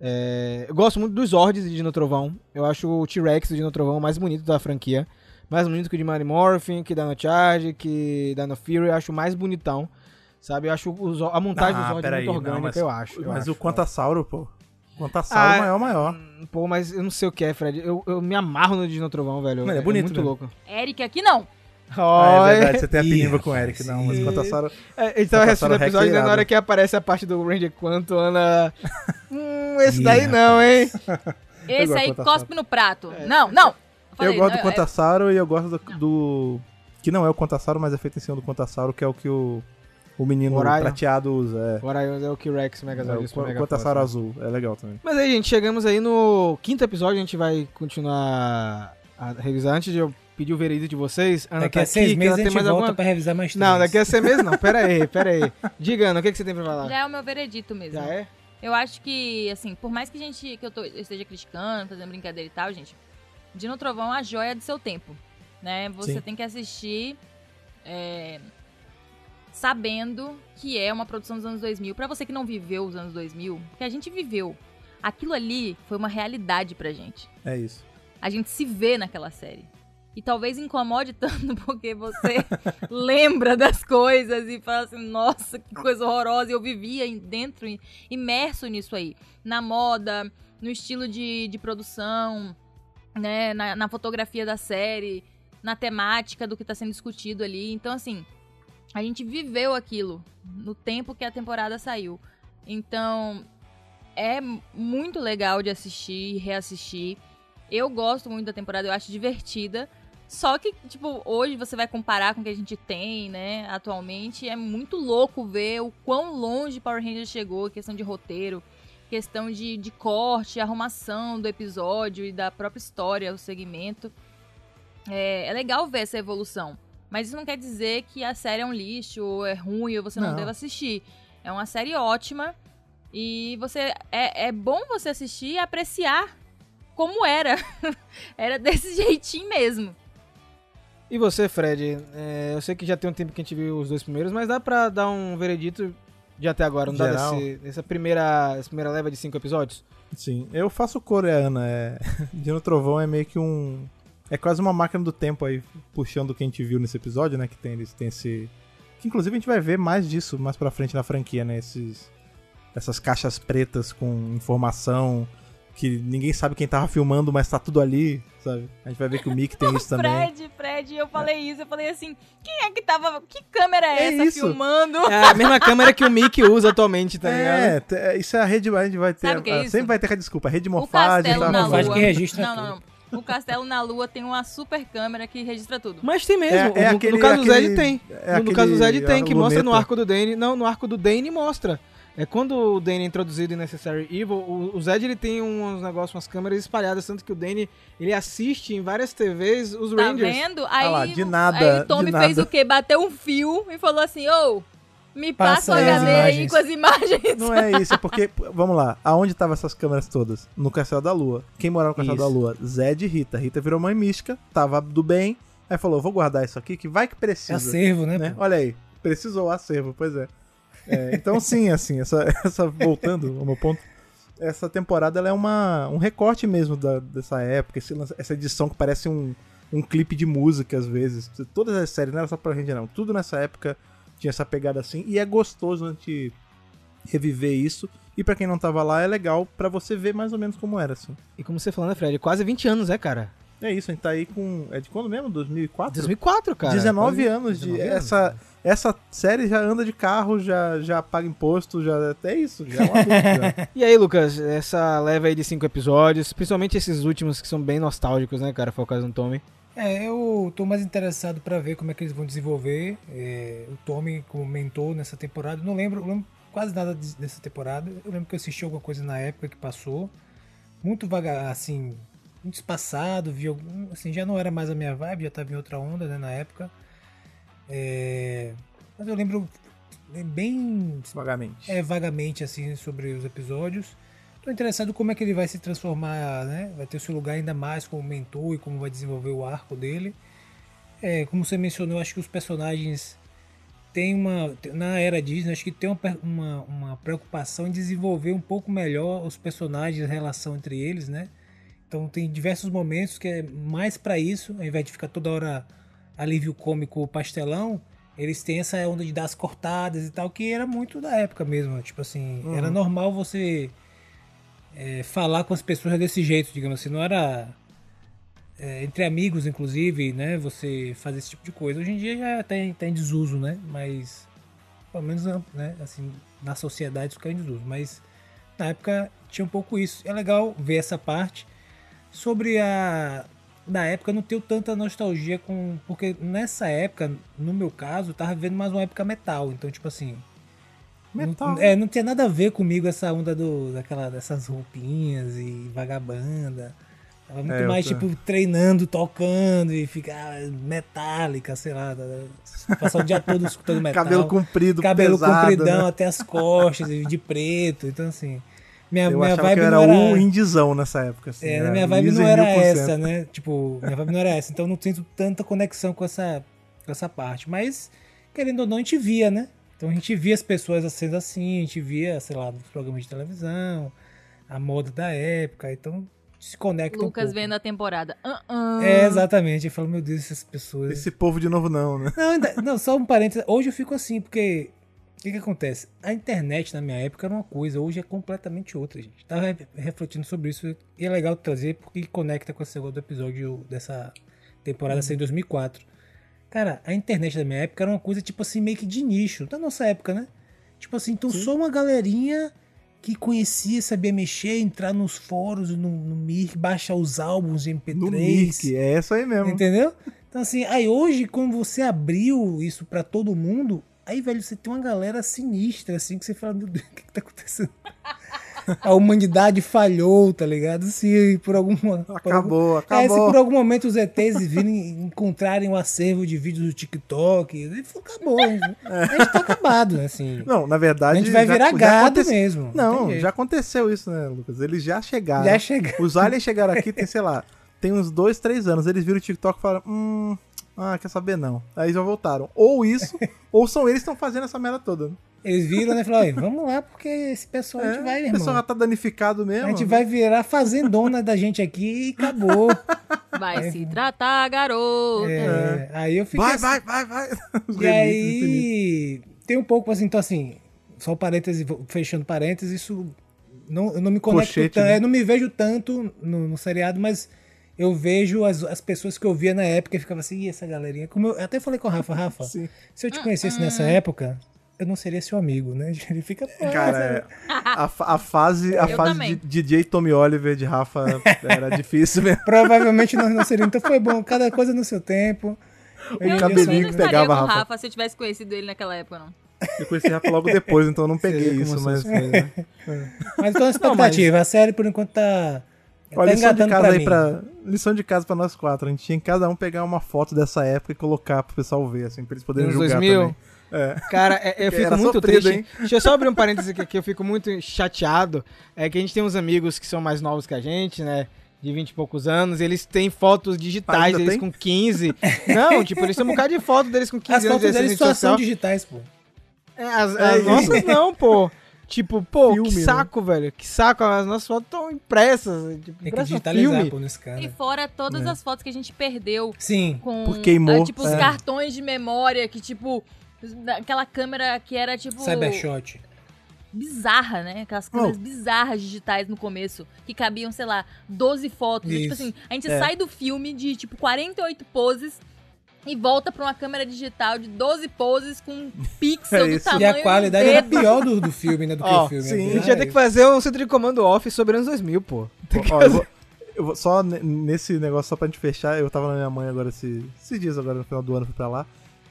D: é, eu gosto muito dos Zords de Dino Trovão. Eu acho o T-Rex do Dino Trovão mais bonito da franquia. Mais bonito que o de Mighty Morphin, que Dino Charge, que Dino Fury. Eu acho mais bonitão. Sabe? Eu acho o Zor- a montagem
A: Ah,
D: do Zord
A: peraí,
D: muito orgânica,
A: mas-
D: eu acho. eu
A: Mas
D: acho.
A: o Quantassauro, pô. Quantassauro
D: Ah,
A: maior, maior.
D: Hum, Pô, mas eu não sei o que é, Fred. Eu, eu me amarro no Dino Trovão, velho.
A: Mano, é bonito
D: muito
A: mesmo.
D: louco.
B: Eric aqui não.
A: Ah, é verdade, você tem a pinimba com o Eric, não, mas o Quantassauro...
D: É, ele tava
A: Só
D: assistindo o
A: passaram
D: episódio né, na hora que aparece a parte do Ranger Quanto, Ana. hum, esse daí não, hein?
B: Esse aí cospe no prato. Não, não. Falei,
A: eu gosto do
B: é-
A: Quantassauro e eu gosto do, do- Que não é o Quantassauro, mas é feito em cima do Quantassauro, que é o que o, o menino
D: Orion.
A: prateado usa.
D: O Orion é o K-Rex
A: É,
D: Megazord.
A: é o
D: isso
A: Qu-
D: Mega
A: Quantassauro
D: Force, né?
A: azul. É legal também.
D: Mas aí, gente, chegamos aí no quinto episódio. A gente vai continuar a revisar. Antes de eu pedir o veredito de vocês, Ana
C: Daqui
D: tá
C: a seis
D: aqui, que
C: meses
D: ela
C: a
D: tem
C: gente
D: mais
C: volta
D: alguma...
C: pra revisar mais três.
D: Não, daqui a seis meses não. Pera aí, pera aí. <laughs> Diga, Ana, o que, que você tem pra falar?
B: Já é o meu veredito mesmo.
D: Já é?
B: Eu acho que, assim, por mais que a gente, que eu, tô- eu esteja criticando, fazendo brincadeira e tal, gente, Dino Trovão é a joia do seu tempo, né? Você
A: Sim.
B: tem que assistir é, sabendo que é uma produção dos anos 2000. Pra você que não viveu os anos 2000, porque a gente viveu. aquilo ali foi uma realidade pra gente.
A: É isso.
B: A gente se vê naquela série. E talvez incomode tanto <laughs> porque você <laughs> lembra das coisas e fala assim, nossa, que coisa horrorosa. Eu vivia dentro, imerso nisso aí. Na moda, no estilo de, de produção, né? Na, na fotografia da série, na temática do que está sendo discutido ali. Então, assim, a gente viveu aquilo no tempo que a temporada saiu. Então, é muito legal de assistir e reassistir. Eu gosto muito da temporada, eu acho divertida. Só que, tipo, hoje você vai comparar com o que a gente tem, né, atualmente, é muito louco ver o quão longe Power Rangers chegou, questão de roteiro, questão de, de corte, arrumação do episódio e da própria história, o segmento. É, é legal ver essa evolução. Mas isso não quer dizer que a série é um lixo, ou é ruim, ou você não, não deve assistir. É uma série ótima. E você é, é bom você assistir e apreciar como era. <laughs> era desse <laughs> jeitinho mesmo.
D: E você, Fred? É, eu sei que já tem um tempo que a gente viu os dois primeiros, mas dá pra dar um veredito de até agora, não Geral. dá desse, dessa primeira, essa primeira leva de cinco episódios?
A: Sim, eu faço coreana. É... <laughs> Dino Trovão é meio que um. É quase uma máquina do tempo aí, puxando o que a gente viu nesse episódio, né? Que tem, eles tem esse. Que inclusive a gente vai ver mais disso mais pra frente na franquia, né? Esses. Essas caixas pretas com informação que ninguém sabe quem tava filmando, mas tá tudo ali, sabe? A gente vai ver que o Mick tem isso <laughs> também.
B: Fred, Fred, eu falei isso, eu falei assim, quem é que tava, que câmera é, é essa isso. filmando?
D: É a mesma câmera que o Mick usa atualmente, tá ligado?
A: É, isso é a rede, a gente vai ter,
B: sabe que é
A: isso? sempre vai ter a desculpa, a rede
B: morfagem. O castelo na
C: lua. que registra
B: não, não, não. O Castelo na Lua tem uma super câmera que registra tudo.
D: Mas tem mesmo. É, é no, aquele, no caso do Zed tem. É no, caso do Zed tem, que mostra no arco do Dane. Não, no arco do Dane mostra. É quando o Danny é introduzido em Necessary Evil, o, o Zed ele tem uns negócios, umas câmeras espalhadas, tanto que o Danny ele assiste em várias TVs os
B: tá
D: Rangers.
B: Tá vendo? Aí,
A: ah lá, de nada.
B: Aí o Tommy fez o quê? Bateu um fio e falou assim: ô, oh, me passa, passa o HD aí com as imagens.
A: Não é isso, é porque, vamos lá, aonde estavam essas câmeras todas? No Castelo da Lua. Quem morava no Castelo isso. da Lua? Zed e Rita. Rita virou mãe mística, tava do bem, aí falou: vou guardar isso aqui que vai que precisa. É
C: acervo, né?
A: né? Olha aí, precisou acervo, pois é. É, então, sim, assim, essa, <laughs> essa voltando ao meu ponto, essa temporada ela é uma, um recorte mesmo da, dessa época, esse, essa edição que parece um, um clipe de música às vezes. Todas as séries, não era só pra gente, não. Tudo nessa época tinha essa pegada assim, e é gostoso a gente reviver isso. E para quem não tava lá, é legal para você ver mais ou menos como era, assim.
D: E como você falou, né, Fred? Quase 20 anos, é, cara?
A: É isso, a gente tá aí com. É de quando mesmo? 2004?
D: 2004, cara.
A: 19 Quase anos de. 19 essa, anos. essa série já anda de carro, já, já paga imposto, já. É isso, já é um adulto, <laughs> já.
D: E aí, Lucas, essa leva aí de cinco episódios, principalmente esses últimos que são bem nostálgicos, né, cara? Foi o caso do Tommy.
C: É, eu tô mais interessado para ver como é que eles vão desenvolver é, o Tommy como mentor nessa temporada. Não lembro, não lembro quase nada dessa temporada. Eu lembro que eu assisti alguma coisa na época que passou. Muito vagar, assim, muito espaçado, vi algum, assim, já não era mais a minha vibe, já estava em outra onda, né, na época. É, mas eu lembro bem
A: vagamente.
C: É, vagamente assim sobre os episódios. Estou interessado como é que ele vai se transformar, né? Vai ter o seu lugar ainda mais como mentor e como vai desenvolver o arco dele. É, como você mencionou, acho que os personagens têm uma na era Disney, acho que tem uma, uma, uma preocupação em desenvolver um pouco melhor os personagens, a relação entre eles, né? Então tem diversos momentos que é mais para isso, ao invés de ficar toda hora alívio cômico pastelão, eles têm essa onda de dar as cortadas e tal, que era muito da época mesmo. Tipo assim, uhum. era normal você é, falar com as pessoas desse jeito, digamos assim, não era é, entre amigos, inclusive, né? Você fazer esse tipo de coisa. Hoje em dia já tem, tá em desuso, né? Mas pelo menos né, assim, na sociedade isso caiu em desuso. Mas na época tinha um pouco isso. É legal ver essa parte sobre a na época não tenho tanta nostalgia com porque nessa época, no meu caso, eu tava vendo mais uma época metal, então tipo assim,
A: metal.
C: Não, é, não tinha nada a ver comigo essa onda do daquela dessas roupinhas e vagabanda. Tava muito é, mais, tô... tipo, treinando, tocando e ficar metálica, sei lá. Passar o dia todo escutando metal.
A: Cabelo comprido,
C: Cabelo
A: pesado,
C: compridão
A: né?
C: até as costas, de preto. Então, assim.
A: Minha, eu minha vibe que eu era, era um indizão nessa época. Assim,
C: é, minha vibe não era essa, né? Tipo, minha vibe não era essa. Então não sinto tanta conexão com essa, com essa parte. Mas, querendo ou não, a gente via, né? Então a gente via as pessoas sendo assim, a gente via, sei lá, nos programas de televisão, a moda da época, então se conecta um
B: Lucas
C: pouco.
B: vendo a temporada. Ah, ah.
C: É, exatamente. Eu falo, meu Deus, essas pessoas.
A: Esse povo de novo não, né?
C: Não, ainda- não, só um parênteses. Hoje eu fico assim, porque. O que, que acontece? A internet na minha época era uma coisa, hoje é completamente outra, gente. Tava re- refletindo sobre isso e é legal trazer porque conecta com esse segundo episódio dessa temporada saiu em 2004. Cara, a internet da minha época era uma coisa tipo assim, meio que de nicho, da nossa época, né? Tipo assim, então só uma galerinha que conhecia, sabia mexer, entrar nos fóruns, no, no Mirk, baixar os álbuns de MP3.
A: No Mirk, é isso aí mesmo.
C: Entendeu? Então, assim, aí hoje, quando você abriu isso pra todo mundo, aí, velho, você tem uma galera sinistra, assim, que você fala, meu Deus, o que, que tá acontecendo? A humanidade falhou, tá ligado? Se por algum-
A: Acabou,
C: É, se
A: acabou.
C: por algum momento os ETs virem encontrarem um acervo de vídeos do TikTok, acabou. A gente, a gente tá acabado, né, assim.
A: Não, na verdade.
C: a gente vai
A: já-
C: virar
A: já
C: gado
A: acontece-
C: mesmo.
A: Não,
C: jeito.
A: já aconteceu isso, né, Lucas? Eles já chegaram.
C: Já chega.
A: Os aliens chegaram aqui, tem, sei lá, tem uns dois, três anos. Eles viram o TikTok e falaram, hum, ah, quer saber não. Aí já voltaram. Ou isso, <laughs> ou são eles que estão fazendo essa merda toda.
C: Eles viram, né? Falaram, "Olha, vamos lá, porque esse pessoal a gente vai,
A: o
C: irmão.
A: pessoal já tá danificado mesmo.
C: A gente vai virar fazendona da gente aqui e acabou.
B: Vai se tratar, garoto.
C: É, Aí eu fiquei.
A: Vai,
C: assim-
A: vai, vai, vai. <laughs> Os
C: E aí. Tem um pouco assim, então assim. Só um parêntese, fechando parênteses, isso. Não, eu não me conecto
A: Colchete,
C: tanto.
A: né?
C: Eu não me vejo tanto no, no seriado, mas eu vejo as, as pessoas que eu via na época e ficava assim, e essa galerinha. Como eu, eu até falei com o Rafa, Rafa, <laughs>
A: Sim.
C: se eu te conhecesse nessa época, eu não seria seu amigo, né? <laughs> Ele fica. "Pô,
A: Cara, <laughs> é, a, a fase, a
B: Eu
A: fase
B: também.
A: de DJ Tommy Oliver de Rafa era difícil mesmo. <laughs>
C: Provavelmente nós não seríamos. Então foi bom, cada coisa no seu tempo.
B: Eu
A: cabelinho
C: só-
B: não
A: que pegava,
B: com o
A: Rafa.
B: Rafa se eu tivesse conhecido ele naquela época, não.
A: Eu conheci Rafa logo depois, então eu não peguei
D: Seria
A: isso, mas.
D: coisa, né?
C: Mas tô na expectativa. A série, por enquanto, tá.
A: Olha,
C: tá
A: lição de casa
C: pra
A: aí pra. Lição de casa pra nós quatro. A gente tinha que cada um pegar uma foto dessa época e colocar pro pessoal ver, assim, pra eles poderem
D: Nos
A: julgar
D: 2000.
A: também. É.
D: Cara, é- eu fico
A: Era
D: muito
A: sofrido,
D: triste.
A: hein?
D: Deixa eu só abrir um parênteses aqui, que eu fico muito chateado. É que a gente tem uns amigos que são mais novos que a gente, né? De 20 e poucos anos, eles têm fotos digitais deles
A: tem?
D: com 15. Não, tipo, eles têm um bocado de foto deles com 15
C: As
D: anos
C: fotos
D: de
C: deles só são digitais, pô.
D: É, as,
A: É
D: as nossas não, pô. Tipo, pô,
A: Filme,
D: que
A: né?
D: saco, velho. Que saco. As nossas fotos estão impressas. Tipo,
C: Tem que digitalizar,
D: filme.
C: pô, nesse cara.
B: E fora todas
C: É.
B: as fotos que a gente perdeu
C: Sim.
B: com.
A: Por queimou,
B: ah, tipo, os
A: é.
B: cartões de memória que, tipo. Aquela câmera que era, tipo.
C: Cybershot.
B: bizarra, né? Aquelas câmeras bizarras digitais no começo, que cabiam, sei lá, 12 fotos. E, tipo
C: Isso.
B: assim, a gente
A: É.
B: sai do filme de, tipo, 48 poses e volta pra uma câmera digital de 12 poses com um <laughs> pixel
A: É
B: do tamanho
C: E a qualidade era pior do, do filme, né? Do que
A: Ó,
C: o filme.
A: sim.
D: A gente ia ter que fazer um centro de comando off sobre anos 2000, pô. Tem que
A: Ó, eu
D: fazer.
A: vou, eu vou- só ne- nesse negócio, só pra gente fechar, eu tava na minha mãe agora esse- esses dias agora no final do ano, fui pra lá.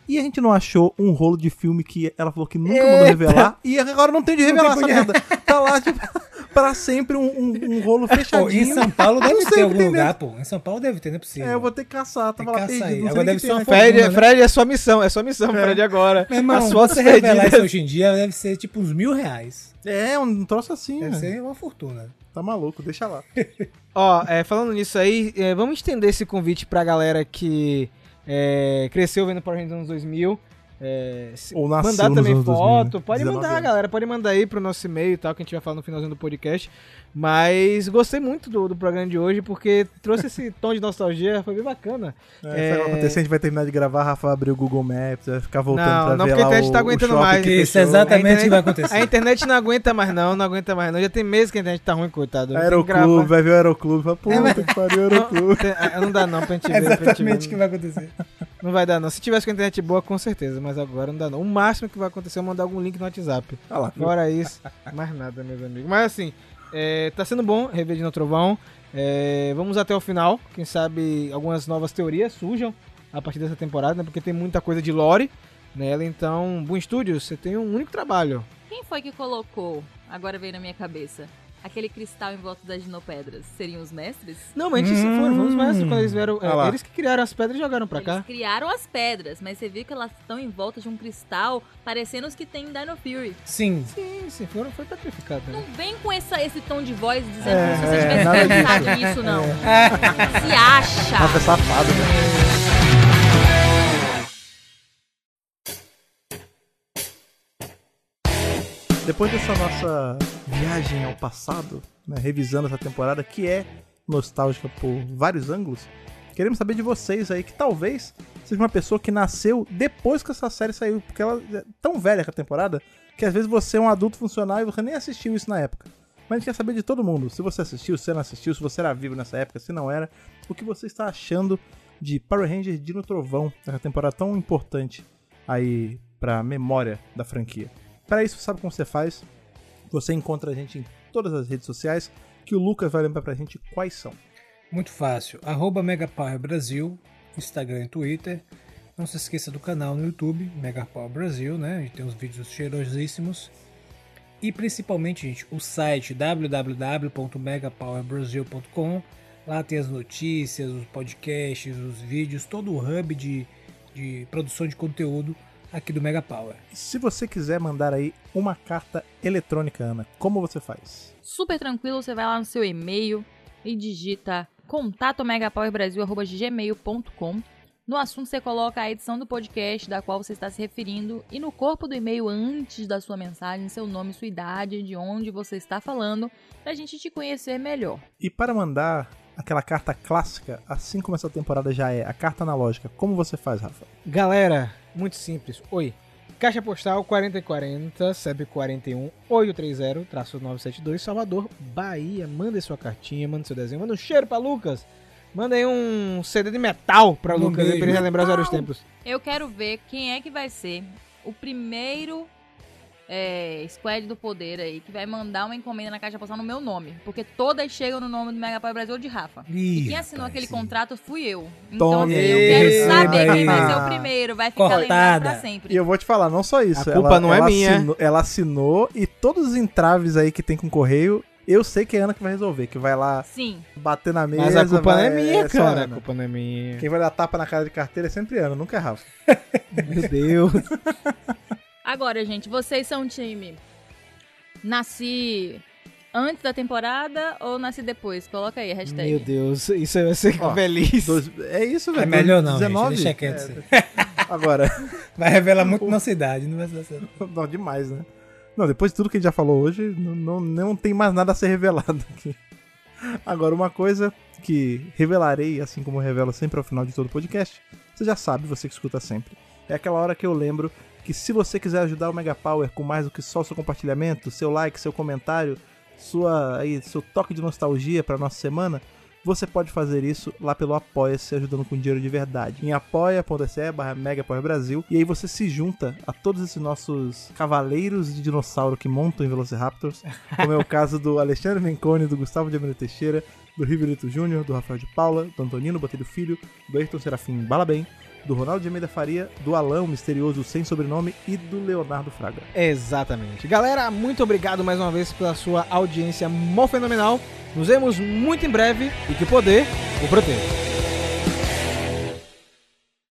A: E a gente não achou um rolo de filme que ela falou que nunca mandou revelar. E agora não tem de revelar essa merda. Tá lá, tipo, <laughs> pra sempre um, um- um rolo
C: Pô, em
A: fechadinho.
C: São Paulo deve ter algum
A: tem
C: lugar, pô. Em São Paulo deve ter, não é possível.
A: É, eu vou ter que caçar, tava lá
C: caçar
A: perdido.
C: Agora deve ser uma
D: Fred,
C: né?
D: Fred é sua missão, é sua missão, Fred, agora.
C: Meu irmão,
D: As
C: se
D: fotos
C: você revelar isso hoje em dia, deve ser tipo uns mil reais.
A: É, um troço assim,
C: Deve
A: velho.
C: ser uma fortuna.
A: Tá maluco, deixa lá. <laughs>
D: Ó, é, falando nisso aí, é, vamos estender esse convite pra galera que é, cresceu vendo Power Rangers nos anos 2000. É,
A: Ou nasceu
D: mandar também
A: 2000,
D: foto,
A: né?
D: pode
A: 19
D: mandar, galera, pode mandar aí pro nosso e-mail e tal, que a gente vai falar no finalzinho do podcast. Mas gostei muito do, do programa de hoje, porque trouxe esse tom de nostalgia, foi bem bacana.
A: É, Sabe o que vai acontecer? A gente vai terminar de gravar, Rafa vai abrir o Google Maps, vai ficar voltando
D: Não,
A: pra
D: não,
A: ver
D: porque
A: lá
D: a internet
A: o,
D: tá aguentando mais.
A: que
C: Isso é exatamente o que vai
D: A
C: acontecer.
D: internet não aguenta mais não, não aguenta mais não. Já tem meses que a internet tá ruim, coitado.
A: Aeroclube, vai ver o Aeroclube, fala, puta que pariu, Aeroclube.
D: Tem- é, Não dá não pra gente
C: É <laughs>
D: ver. pra gente ver.
C: exatamente o que vai acontecer.
D: Não vai dar não. Se tivesse com a internet boa, com certeza, mas agora não dá não. O máximo que vai acontecer é mandar algum link no WhatsApp.
A: Olha lá,
D: Fora isso, mais nada, meus amigos. Mas assim, é, tá sendo bom rever no Trovão. É, vamos até o final. Quem sabe algumas novas teorias surjam a partir dessa temporada, né? Porque tem muita coisa de lore nela. Então, Boom Studios, você tem um único trabalho.
B: Quem foi que colocou, agora veio na minha cabeça, aquele cristal em volta das ginopedras? Seriam os mestres?
D: Não, mas a gente se for, vamos mais quando eles vieram. é, eles que criaram as pedras e jogaram pra
B: Eles
D: cá.
B: criaram as pedras, mas você viu que elas estão em volta de um cristal, parecendo os que tem em Dino Fury.
C: Sim.
D: Sim, sim, foram, foi petrificado.
B: Não
D: Né?
B: vem com essa, esse tom de voz dizendo
A: É,
B: como se você
A: é,
B: tivesse
A: nada
B: pensado nisso, não. Se acha!
A: Rafa é safado, né? Depois dessa nossa viagem ao passado, né, revisando essa temporada que é nostálgica por vários ângulos. Queremos saber de vocês aí que talvez seja uma pessoa que nasceu depois que essa série saiu, porque ela é tão velha com a temporada que às vezes você é um adulto funcional e você nem assistiu isso na época. Mas a gente quer saber de todo mundo. Se você assistiu, se não assistiu, se você era vivo nessa época, se não era, o que você está achando de Power Rangers Dino Trovão, essa temporada tão importante aí pra memória da franquia. Para isso, sabe como você faz? Você encontra a gente em todas as redes sociais, que o Lucas vai lembrar pra gente quais são.
C: Muito fácil. Arroba Megapower Brasil, Instagram e Twitter. Não se esqueça do canal no YouTube, Megapower Brasil, né? A gente tem uns vídeos cheirosíssimos. E principalmente, gente, o site www.megapowerbrasil.com. Lá tem as notícias, os podcasts, os vídeos, todo o hub de, de produção de conteúdo aqui do Mega Power.
A: Se você quiser mandar aí uma carta eletrônica, Ana, como você faz?
B: Super tranquilo, você vai lá no seu e-mail e digita contatomegapowerbrasil.gmail.com No assunto você coloca a edição do podcast da qual você está se referindo e no corpo do e-mail antes da sua mensagem, seu nome, sua idade, de onde você está falando, pra gente te conhecer melhor.
A: E para mandar aquela carta clássica, assim como essa temporada já é, a carta analógica, como você faz, Rafa?
D: Galera, muito simples. Oi. Caixa postal 4040, CEP 41 830-972, Salvador, Bahia. Manda sua cartinha, manda seu desenho, manda um cheiro pra Lucas. Manda aí um CD de metal pra Lucas, pra ele relembrar os velhos tempos.
B: Eu quero ver quem é que vai ser o primeiro é, squad do poder aí que vai mandar uma encomenda na caixa postal no meu nome. Porque todas chegam no nome do Mega Power Brasil de Rafa.
C: Ih,
B: E quem assinou aquele
C: sim.
B: contrato fui eu. Então, assim, eu quero saber quem vai ser o primeiro. Vai ficar
C: Cortada.
B: lembrado pra sempre.
A: E eu vou te falar, não só isso.
D: A culpa
A: ela-
D: não é minha.
A: Assinou, ela assinou e todos os entraves aí que tem com correio, eu sei que é a Ana que vai resolver, que vai lá
B: Sim.
A: bater na mesa.
D: Mas a culpa não
A: vai-
D: é minha,
A: é só
D: cara. A culpa não é minha.
A: Quem vai dar tapa na cara de carteira é sempre Ana, nunca é Rafa.
D: Meu Deus. <laughs>
B: Agora, gente, vocês são um time. Nasci antes da temporada ou nasci depois? Coloca aí a hashtag.
D: Meu Deus, isso vai ser
A: Ó,
D: feliz.
A: Dois- é isso, velho.
C: É melhor não,
A: 19?
C: gente, deixa quieto.
A: É. Agora, <laughs>
C: Vai revelar muito nossa idade, não vai ser certo. <laughs>
A: não, demais, né? Não, depois de tudo que a gente já falou hoje, não, não, não tem mais nada a ser revelado aqui. Agora, uma coisa que revelarei, assim como revelo sempre ao final de todo podcast, você já sabe, você que escuta sempre. É aquela hora que eu lembro que se você quiser ajudar o Mega Power com mais do que só seu compartilhamento, seu like, seu comentário, sua aí, seu toque de nostalgia para nossa semana, você pode fazer isso lá pelo Apoia-se, ajudando com dinheiro de verdade. Em apoia.se Brasil. E aí você se junta a todos esses nossos cavaleiros de dinossauro que montam em Velociraptors. Como é o caso do Alexandre Mencone, do Gustavo de Almeida Teixeira, do Riverito Júnior, do Rafael de Paula, do Antonino Botelho Filho, do Ayrton Serafim Balabem, do Ronaldo de Almeida Faria, do Alão Misterioso Sem Sobrenome e do Leonardo Fraga.
D: Exatamente. Galera, muito obrigado mais uma vez pela sua audiência mó fenomenal. Nos vemos muito em breve e que poder o proteja.